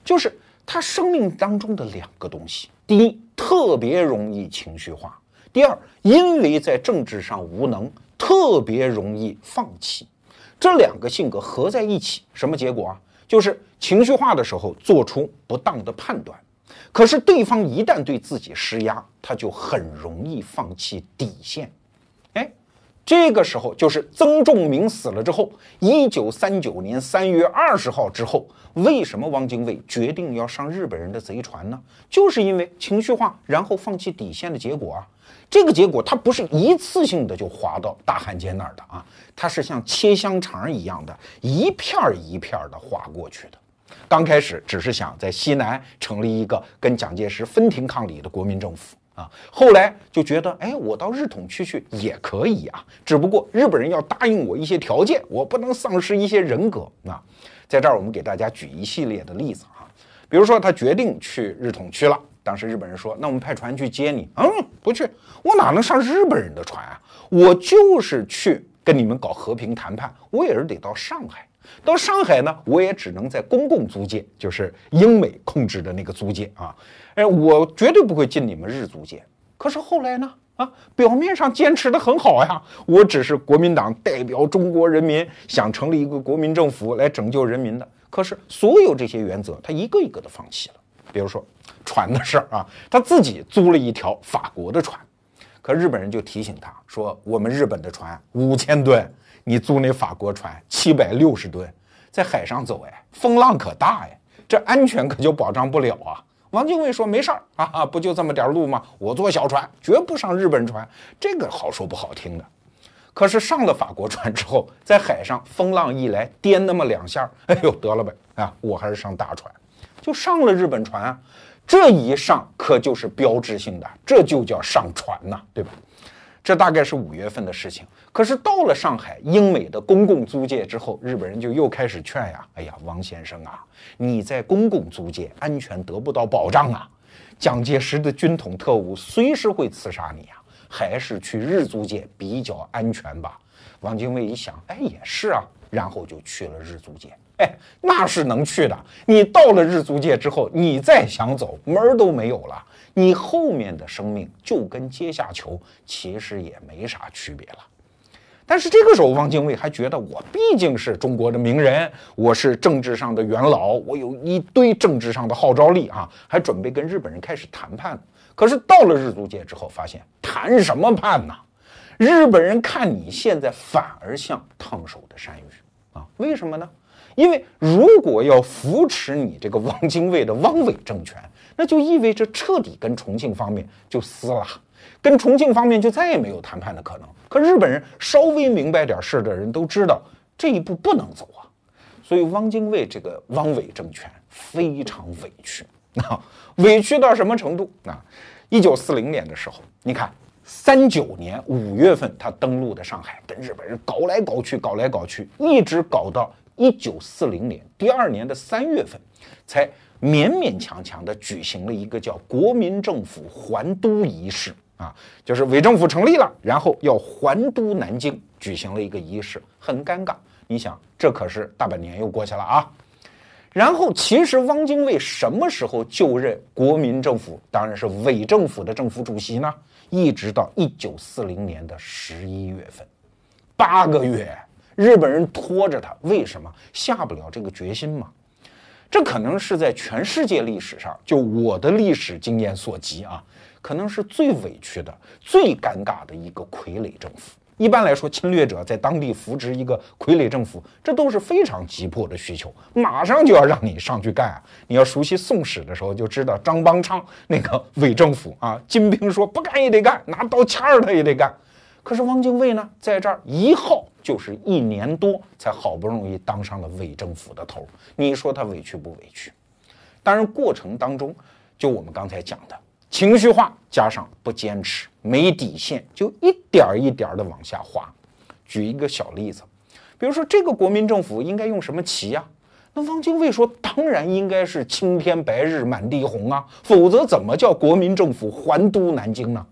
就是他生命当中的两个东西：第一，特别容易情绪化；第二，因为在政治上无能，特别容易放弃。这两个性格合在一起，什么结果啊？就是情绪化的时候做出不当的判断，可是对方一旦对自己施压，他就很容易放弃底线。这个时候就是曾仲明死了之后，一九三九年三月二十号之后，为什么汪精卫决定要上日本人的贼船呢？就是因为情绪化，然后放弃底线的结果啊。这个结果，它不是一次性的就划到大汉奸那儿的啊，它是像切香肠一样的，一片儿一片儿的划过去的。刚开始只是想在西南成立一个跟蒋介石分庭抗礼的国民政府啊，后来就觉得，哎，我到日统区去也可以啊，只不过日本人要答应我一些条件，我不能丧失一些人格啊。在这儿，我们给大家举一系列的例子哈，比如说他决定去日统区了。当时日本人说：“那我们派船去接你。”嗯，不去，我哪能上日本人的船啊？我就是去跟你们搞和平谈判，我也是得到上海。到上海呢，我也只能在公共租界，就是英美控制的那个租界啊。哎，我绝对不会进你们日租界。可是后来呢？啊，表面上坚持的很好呀，我只是国民党代表中国人民，想成立一个国民政府来拯救人民的。可是所有这些原则，他一个一个的放弃了。比如说。船的事儿啊，他自己租了一条法国的船，可日本人就提醒他说：“我们日本的船五千吨，你租那法国船七百六十吨，在海上走，哎，风浪可大哎，这安全可就保障不了啊。”王精卫说：“没事儿啊，不就这么点路吗？我坐小船，绝不上日本船。这个好说不好听的。可是上了法国船之后，在海上风浪一来，颠那么两下，哎呦，得了呗啊，我还是上大船，就上了日本船啊。这一上可就是标志性的，这就叫上船呐，对吧？这大概是五月份的事情。可是到了上海英美的公共租界之后，日本人就又开始劝呀：哎呀，王先生啊，你在公共租界安全得不到保障啊，蒋介石的军统特务随时会刺杀你啊，还是去日租界比较安全吧。王精卫一想，哎，也是啊，然后就去了日租界。哎，那是能去的。你到了日租界之后，你再想走门儿都没有了。你后面的生命就跟阶下囚其实也没啥区别了。但是这个时候，汪精卫还觉得我毕竟是中国的名人，我是政治上的元老，我有一堆政治上的号召力啊，还准备跟日本人开始谈判。可是到了日租界之后，发现谈什么判呢？日本人看你现在反而像烫手的山芋啊？为什么呢？因为如果要扶持你这个汪精卫的汪伪政权，那就意味着彻底跟重庆方面就撕了，跟重庆方面就再也没有谈判的可能。可日本人稍微明白点事的人都知道这一步不能走啊，所以汪精卫这个汪伪政权非常委屈啊，委屈到什么程度啊？一九四零年的时候，你看三九年五月份他登陆的上海，跟日本人搞来搞去，搞来搞去，一直搞到。一九四零年第二年的三月份，才勉勉强强的举行了一个叫国民政府还都仪式啊，就是伪政府成立了，然后要还都南京，举行了一个仪式，很尴尬。你想，这可是大半年又过去了啊。然后，其实汪精卫什么时候就任国民政府，当然是伪政府的政府主席呢？一直到一九四零年的十一月份，八个月。日本人拖着他，为什么下不了这个决心嘛？这可能是在全世界历史上，就我的历史经验所及啊，可能是最委屈的、最尴尬的一个傀儡政府。一般来说，侵略者在当地扶植一个傀儡政府，这都是非常急迫的需求，马上就要让你上去干啊！你要熟悉宋史的时候，就知道张邦昌那个伪政府啊，金兵说不干也得干，拿刀掐着他也得干。可是汪精卫呢，在这儿一耗就是一年多，才好不容易当上了伪政府的头。你说他委屈不委屈？当然，过程当中，就我们刚才讲的情绪化，加上不坚持、没底线，就一点儿一点儿的往下滑。举一个小例子，比如说这个国民政府应该用什么旗呀？那汪精卫说，当然应该是青天白日满地红啊，否则怎么叫国民政府还都南京呢？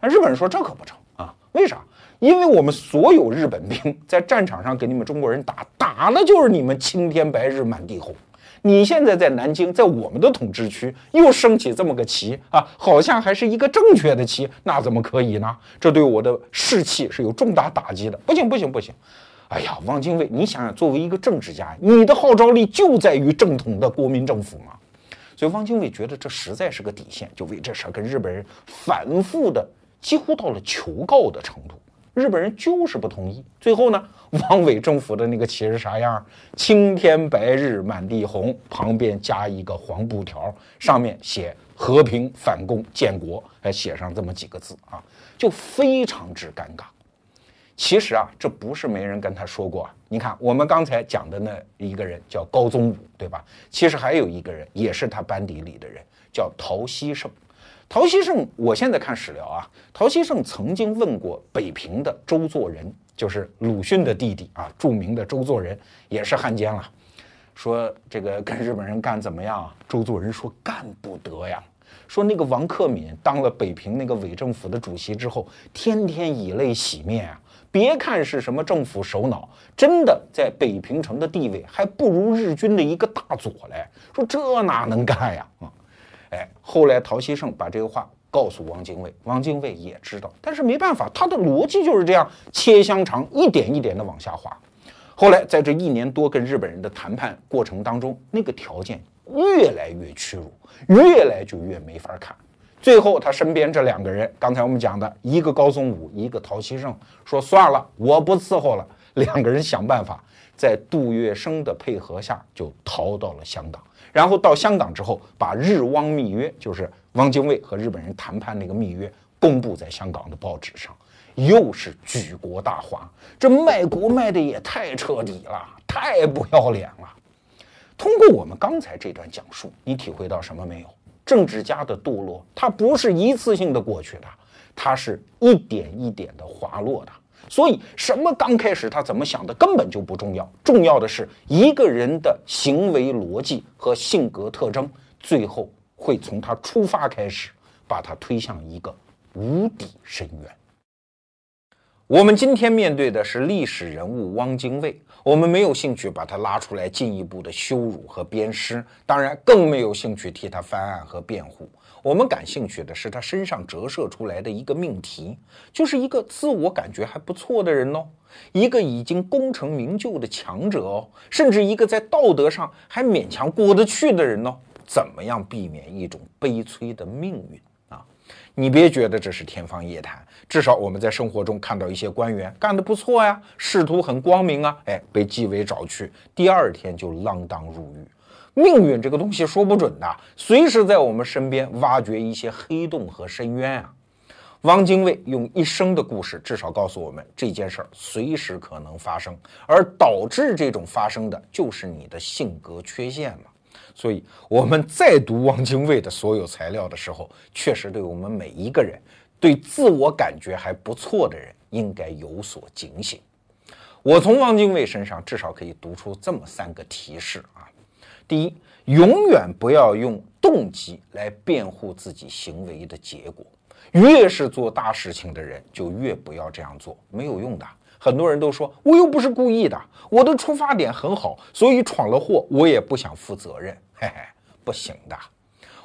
那日本人说这可不成啊。为啥？因为我们所有日本兵在战场上给你们中国人打，打的就是你们青天白日满地红。你现在在南京，在我们的统治区又升起这么个旗啊，好像还是一个正确的旗，那怎么可以呢？这对我的士气是有重大打击的。不行，不行，不行！哎呀，汪精卫，你想想，作为一个政治家，你的号召力就在于正统的国民政府嘛。所以汪精卫觉得这实在是个底线，就为这事儿跟日本人反复的。几乎到了求告的程度，日本人就是不同意。最后呢，汪伪政府的那个旗是啥样？青天白日满地红，旁边加一个黄布条，上面写“和平反攻建国”，还写上这么几个字啊，就非常之尴尬。其实啊，这不是没人跟他说过。你看，我们刚才讲的那一个人叫高宗武，对吧？其实还有一个人也是他班底里的人，叫陶希圣。陶希圣，我现在看史料啊，陶希圣曾经问过北平的周作人，就是鲁迅的弟弟啊，著名的周作人也是汉奸了，说这个跟日本人干怎么样？周作人说干不得呀，说那个王克敏当了北平那个伪政府的主席之后，天天以泪洗面啊，别看是什么政府首脑，真的在北平城的地位还不如日军的一个大佐嘞，说这哪能干呀啊？哎，后来陶希圣把这个话告诉汪精卫，汪精卫也知道，但是没办法，他的逻辑就是这样，切香肠一点一点的往下滑。后来在这一年多跟日本人的谈判过程当中，那个条件越来越屈辱，越来就越没法看。最后他身边这两个人，刚才我们讲的一个高宗武，一个陶希圣，说算了，我不伺候了。两个人想办法，在杜月笙的配合下，就逃到了香港。然后到香港之后，把日汪密约，就是汪精卫和日本人谈判那个密约，公布在香港的报纸上，又是举国大哗。这卖国卖的也太彻底了，太不要脸了。通过我们刚才这段讲述，你体会到什么没有？政治家的堕落，它不是一次性的过去的，它是一点一点的滑落的。所以，什么刚开始他怎么想的根本就不重要，重要的是一个人的行为逻辑和性格特征，最后会从他出发开始，把他推向一个无底深渊。我们今天面对的是历史人物汪精卫，我们没有兴趣把他拉出来进一步的羞辱和鞭尸，当然更没有兴趣替他翻案和辩护。我们感兴趣的是他身上折射出来的一个命题，就是一个自我感觉还不错的人哦，一个已经功成名就的强者哦，甚至一个在道德上还勉强过得去的人哦，怎么样避免一种悲催的命运啊？你别觉得这是天方夜谭，至少我们在生活中看到一些官员干得不错呀，仕途很光明啊，哎，被纪委找去，第二天就锒铛入狱。命运这个东西说不准的，随时在我们身边挖掘一些黑洞和深渊啊！汪精卫用一生的故事，至少告诉我们这件事儿随时可能发生，而导致这种发生的就是你的性格缺陷嘛。所以，我们在读汪精卫的所有材料的时候，确实对我们每一个人对自我感觉还不错的人应该有所警醒。我从汪精卫身上至少可以读出这么三个提示啊。第一，永远不要用动机来辩护自己行为的结果。越是做大事情的人，就越不要这样做，没有用的。很多人都说我又不是故意的，我的出发点很好，所以闯了祸，我也不想负责任。嘿嘿，不行的。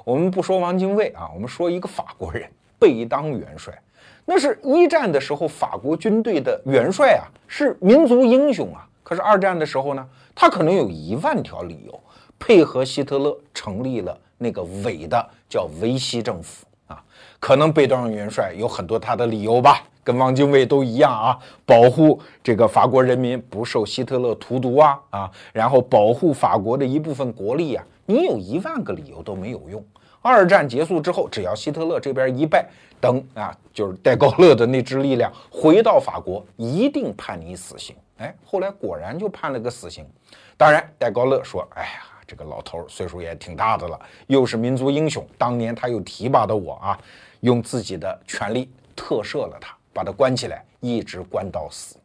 我们不说汪精卫啊，我们说一个法国人，贝当元帅，那是一战的时候法国军队的元帅啊，是民族英雄啊。可是二战的时候呢，他可能有一万条理由。配合希特勒成立了那个伪的叫维希政府啊，可能贝当元帅有很多他的理由吧，跟汪精卫都一样啊，保护这个法国人民不受希特勒荼毒啊啊，然后保护法国的一部分国力啊，你有一万个理由都没有用。二战结束之后，只要希特勒这边一败，等啊，就是戴高乐的那支力量回到法国，一定判你死刑。哎，后来果然就判了个死刑。当然，戴高乐说：“哎呀。”这个老头岁数也挺大的了，又是民族英雄，当年他又提拔的我啊，用自己的权力特赦了他，把他关起来，一直关到死。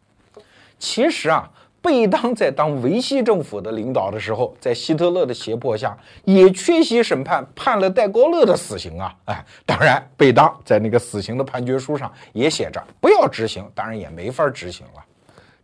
其实啊，贝当在当维希政府的领导的时候，在希特勒的胁迫下，也缺席审判，判了戴高乐的死刑啊。哎，当然，贝当在那个死刑的判决书上也写着不要执行，当然也没法执行了。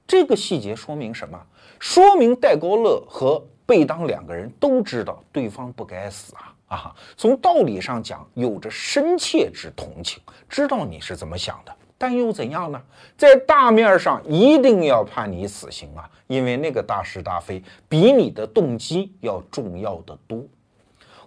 这个细节说明什么？说明戴高乐和贝当两个人都知道对方不该死啊啊！从道理上讲，有着深切之同情，知道你是怎么想的，但又怎样呢？在大面上一定要判你死刑啊，因为那个大是大非比你的动机要重要的多。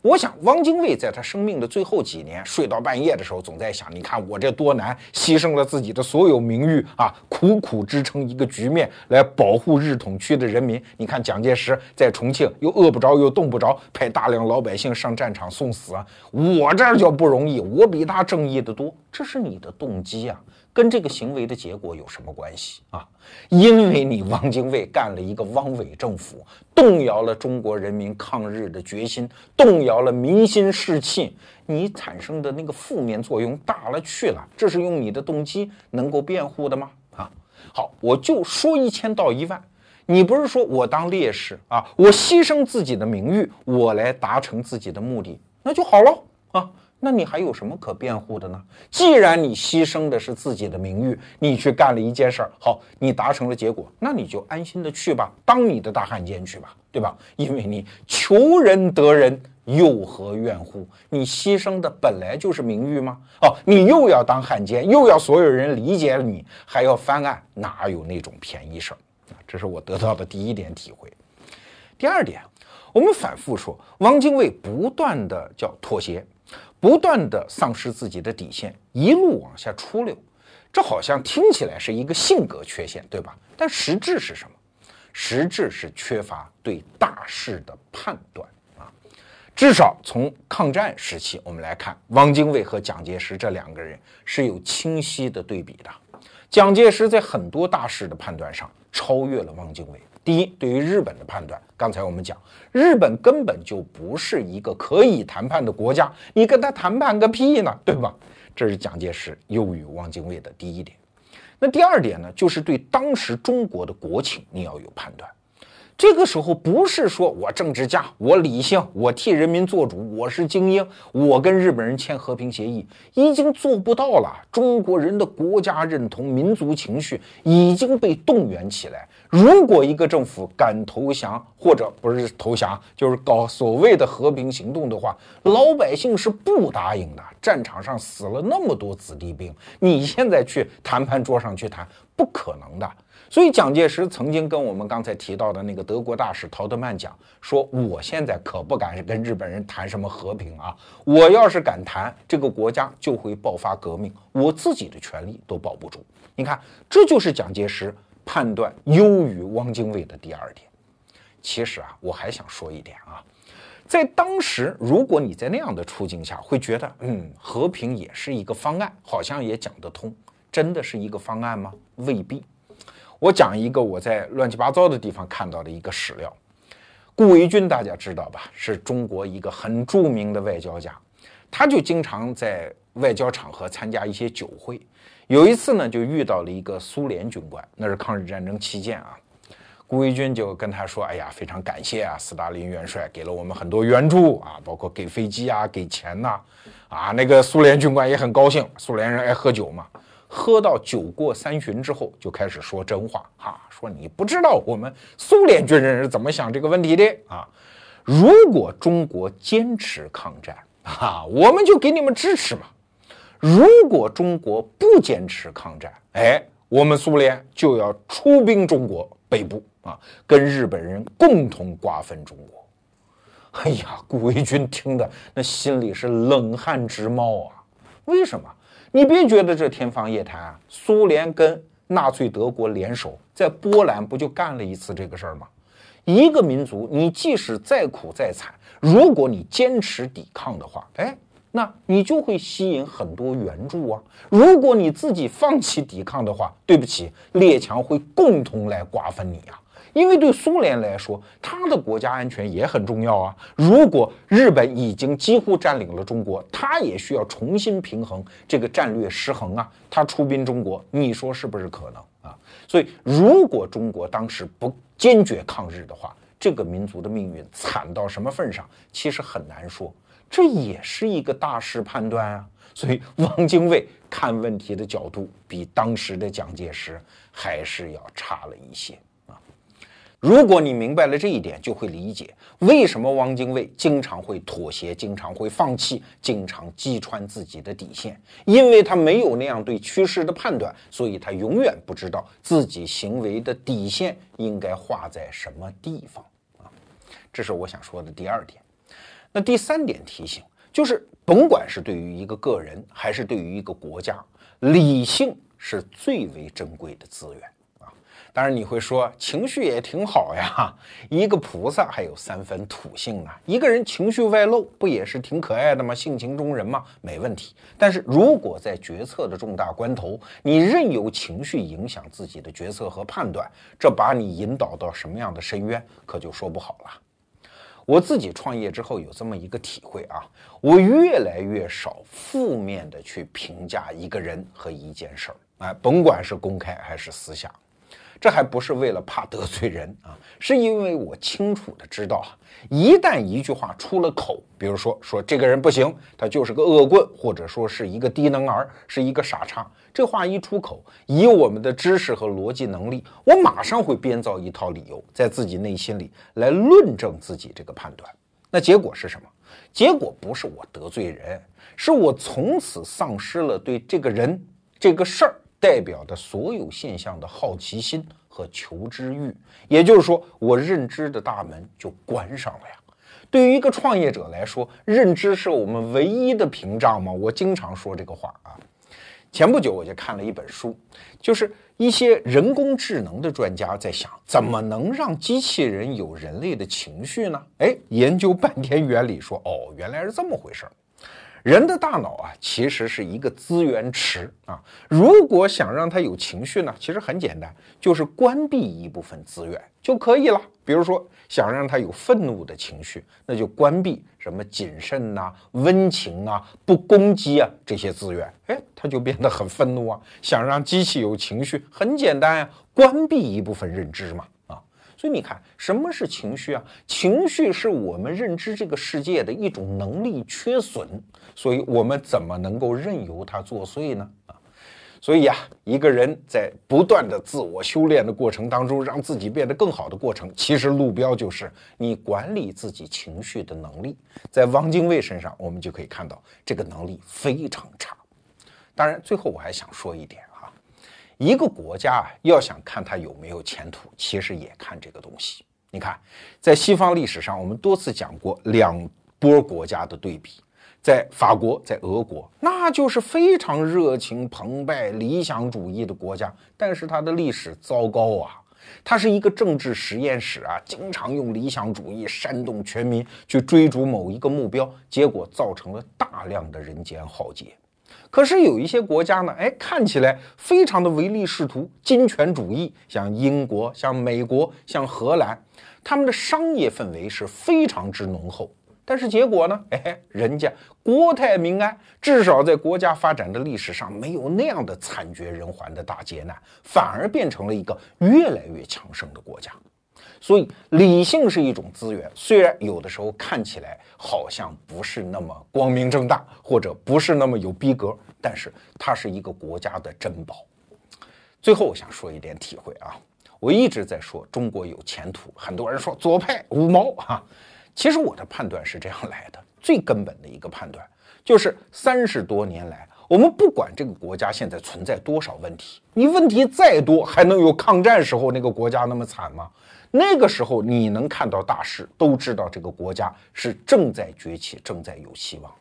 我想，汪精卫在他生命的最后几年，睡到半夜的时候，总在想：你看我这多难，牺牲了自己的所有名誉啊，苦苦支撑一个局面来保护日统区的人民。你看蒋介石在重庆又饿不着又冻不着，派大量老百姓上战场送死啊，我这叫不容易，我比他正义的多。这是你的动机啊。跟这个行为的结果有什么关系啊？因为你汪精卫干了一个汪伪政府，动摇了中国人民抗日的决心，动摇了民心士气，你产生的那个负面作用大了去了。这是用你的动机能够辩护的吗？啊，好，我就说一千道一万，你不是说我当烈士啊，我牺牲自己的名誉，我来达成自己的目的，那就好了啊。那你还有什么可辩护的呢？既然你牺牲的是自己的名誉，你去干了一件事儿，好，你达成了结果，那你就安心的去吧，当你的大汉奸去吧，对吧？因为你求人得人，又何怨乎？你牺牲的本来就是名誉吗？哦，你又要当汉奸，又要所有人理解你，还要翻案，哪有那种便宜事儿？啊，这是我得到的第一点体会。第二点，我们反复说，汪精卫不断的叫妥协。不断的丧失自己的底线，一路往下出溜，这好像听起来是一个性格缺陷，对吧？但实质是什么？实质是缺乏对大势的判断啊！至少从抗战时期我们来看，汪精卫和蒋介石这两个人是有清晰的对比的。蒋介石在很多大事的判断上超越了汪精卫。第一，对于日本的判断，刚才我们讲，日本根本就不是一个可以谈判的国家，你跟他谈判个屁呢，对吧？这是蒋介石优于汪精卫的第一点。那第二点呢，就是对当时中国的国情你要有判断。这个时候不是说我政治家，我理性，我替人民做主，我是精英，我跟日本人签和平协议已经做不到了。中国人的国家认同、民族情绪已经被动员起来。如果一个政府敢投降，或者不是投降，就是搞所谓的和平行动的话，老百姓是不答应的。战场上死了那么多子弟兵，你现在去谈判桌上去谈，不可能的。所以，蒋介石曾经跟我们刚才提到的那个德国大使陶德曼讲说：“我现在可不敢跟日本人谈什么和平啊！我要是敢谈，这个国家就会爆发革命，我自己的权利都保不住。”你看，这就是蒋介石判断优于汪精卫的第二点。其实啊，我还想说一点啊，在当时，如果你在那样的处境下，会觉得嗯，和平也是一个方案，好像也讲得通。真的是一个方案吗？未必。我讲一个我在乱七八糟的地方看到的一个史料，顾维钧大家知道吧？是中国一个很著名的外交家，他就经常在外交场合参加一些酒会。有一次呢，就遇到了一个苏联军官，那是抗日战争期间啊。顾维钧就跟他说：“哎呀，非常感谢啊，斯大林元帅给了我们很多援助啊，包括给飞机啊，给钱呐。”啊，那个苏联军官也很高兴，苏联人爱喝酒嘛。喝到酒过三巡之后，就开始说真话，哈，说你不知道我们苏联军人是怎么想这个问题的啊！如果中国坚持抗战，啊，我们就给你们支持嘛；如果中国不坚持抗战，哎，我们苏联就要出兵中国北部啊，跟日本人共同瓜分中国。哎呀，顾维钧听的那心里是冷汗直冒啊！为什么？你别觉得这天方夜谭啊！苏联跟纳粹德国联手，在波兰不就干了一次这个事儿吗？一个民族，你即使再苦再惨，如果你坚持抵抗的话，哎，那你就会吸引很多援助啊！如果你自己放弃抵抗的话，对不起，列强会共同来瓜分你呀！因为对苏联来说，他的国家安全也很重要啊。如果日本已经几乎占领了中国，他也需要重新平衡这个战略失衡啊。他出兵中国，你说是不是可能啊？所以，如果中国当时不坚决抗日的话，这个民族的命运惨到什么份上，其实很难说。这也是一个大势判断啊。所以，汪精卫看问题的角度比当时的蒋介石还是要差了一些啊。如果你明白了这一点，就会理解为什么汪精卫经常会妥协，经常会放弃，经常击穿自己的底线，因为他没有那样对趋势的判断，所以他永远不知道自己行为的底线应该画在什么地方啊。这是我想说的第二点。那第三点提醒就是，甭管是对于一个个人，还是对于一个国家，理性是最为珍贵的资源啊。当然你会说情绪也挺好呀，一个菩萨还有三分土性呢。一个人情绪外露不也是挺可爱的吗？性情中人嘛，没问题。但是如果在决策的重大关头，你任由情绪影响自己的决策和判断，这把你引导到什么样的深渊，可就说不好了。我自己创业之后有这么一个体会啊，我越来越少负面的去评价一个人和一件事儿，哎，甭管是公开还是私下。这还不是为了怕得罪人啊，是因为我清楚的知道啊，一旦一句话出了口，比如说说这个人不行，他就是个恶棍，或者说是一个低能儿，是一个傻叉，这话一出口，以我们的知识和逻辑能力，我马上会编造一套理由，在自己内心里来论证自己这个判断。那结果是什么？结果不是我得罪人，是我从此丧失了对这个人这个事儿。代表的所有现象的好奇心和求知欲，也就是说，我认知的大门就关上了呀。对于一个创业者来说，认知是我们唯一的屏障吗？我经常说这个话啊。前不久我就看了一本书，就是一些人工智能的专家在想，怎么能让机器人有人类的情绪呢？哎，研究半天原理，说哦，原来是这么回事儿。人的大脑啊，其实是一个资源池啊。如果想让它有情绪呢，其实很简单，就是关闭一部分资源就可以了。比如说，想让它有愤怒的情绪，那就关闭什么谨慎呐、温情啊、不攻击啊这些资源，哎，它就变得很愤怒啊。想让机器有情绪，很简单呀，关闭一部分认知嘛。所以你看，什么是情绪啊？情绪是我们认知这个世界的一种能力缺损，所以我们怎么能够任由它作祟呢？啊，所以呀，一个人在不断的自我修炼的过程当中，让自己变得更好的过程，其实路标就是你管理自己情绪的能力。在汪精卫身上，我们就可以看到这个能力非常差。当然，最后我还想说一点。一个国家啊，要想看它有没有前途，其实也看这个东西。你看，在西方历史上，我们多次讲过两波国家的对比，在法国，在俄国，那就是非常热情澎湃、理想主义的国家，但是它的历史糟糕啊，它是一个政治实验室啊，经常用理想主义煽动全民去追逐某一个目标，结果造成了大量的人间浩劫。可是有一些国家呢，哎，看起来非常的唯利是图、金权主义，像英国、像美国、像荷兰，他们的商业氛围是非常之浓厚。但是结果呢，哎，人家国泰民安，至少在国家发展的历史上没有那样的惨绝人寰的大劫难，反而变成了一个越来越强盛的国家。所以，理性是一种资源，虽然有的时候看起来好像不是那么光明正大，或者不是那么有逼格，但是它是一个国家的珍宝。最后，我想说一点体会啊，我一直在说中国有前途，很多人说左派五毛啊，其实我的判断是这样来的，最根本的一个判断就是三十多年来，我们不管这个国家现在存在多少问题，你问题再多，还能有抗战时候那个国家那么惨吗？那个时候你能看到大势，都知道这个国家是正在崛起，正在有希望。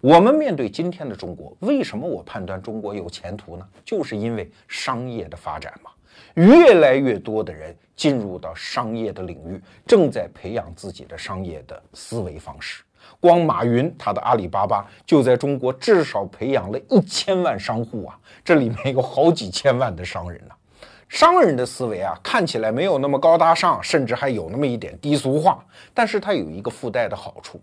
我们面对今天的中国，为什么我判断中国有前途呢？就是因为商业的发展嘛，越来越多的人进入到商业的领域，正在培养自己的商业的思维方式。光马云他的阿里巴巴就在中国至少培养了一千万商户啊，这里面有好几千万的商人呢。商人的思维啊，看起来没有那么高大上，甚至还有那么一点低俗化。但是它有一个附带的好处：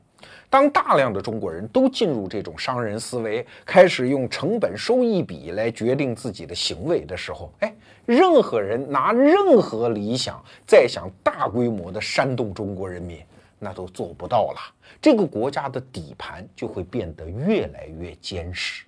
当大量的中国人都进入这种商人思维，开始用成本收益比来决定自己的行为的时候，哎，任何人拿任何理想再想大规模的煽动中国人民，那都做不到了。这个国家的底盘就会变得越来越坚实。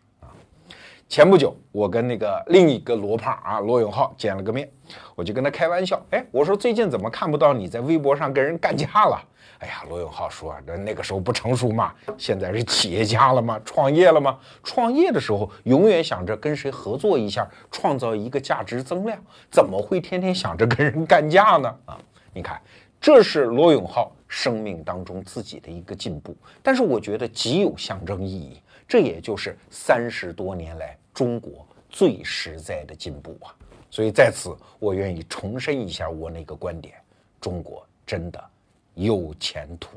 前不久，我跟那个另一个罗胖啊，罗永浩见了个面，我就跟他开玩笑，哎，我说最近怎么看不到你在微博上跟人干架了？哎呀，罗永浩说，那那个时候不成熟嘛，现在是企业家了吗？创业了吗？创业的时候永远想着跟谁合作一下，创造一个价值增量，怎么会天天想着跟人干架呢？啊，你看，这是罗永浩生命当中自己的一个进步，但是我觉得极有象征意义。这也就是三十多年来中国最实在的进步啊！所以在此，我愿意重申一下我那个观点：中国真的有前途。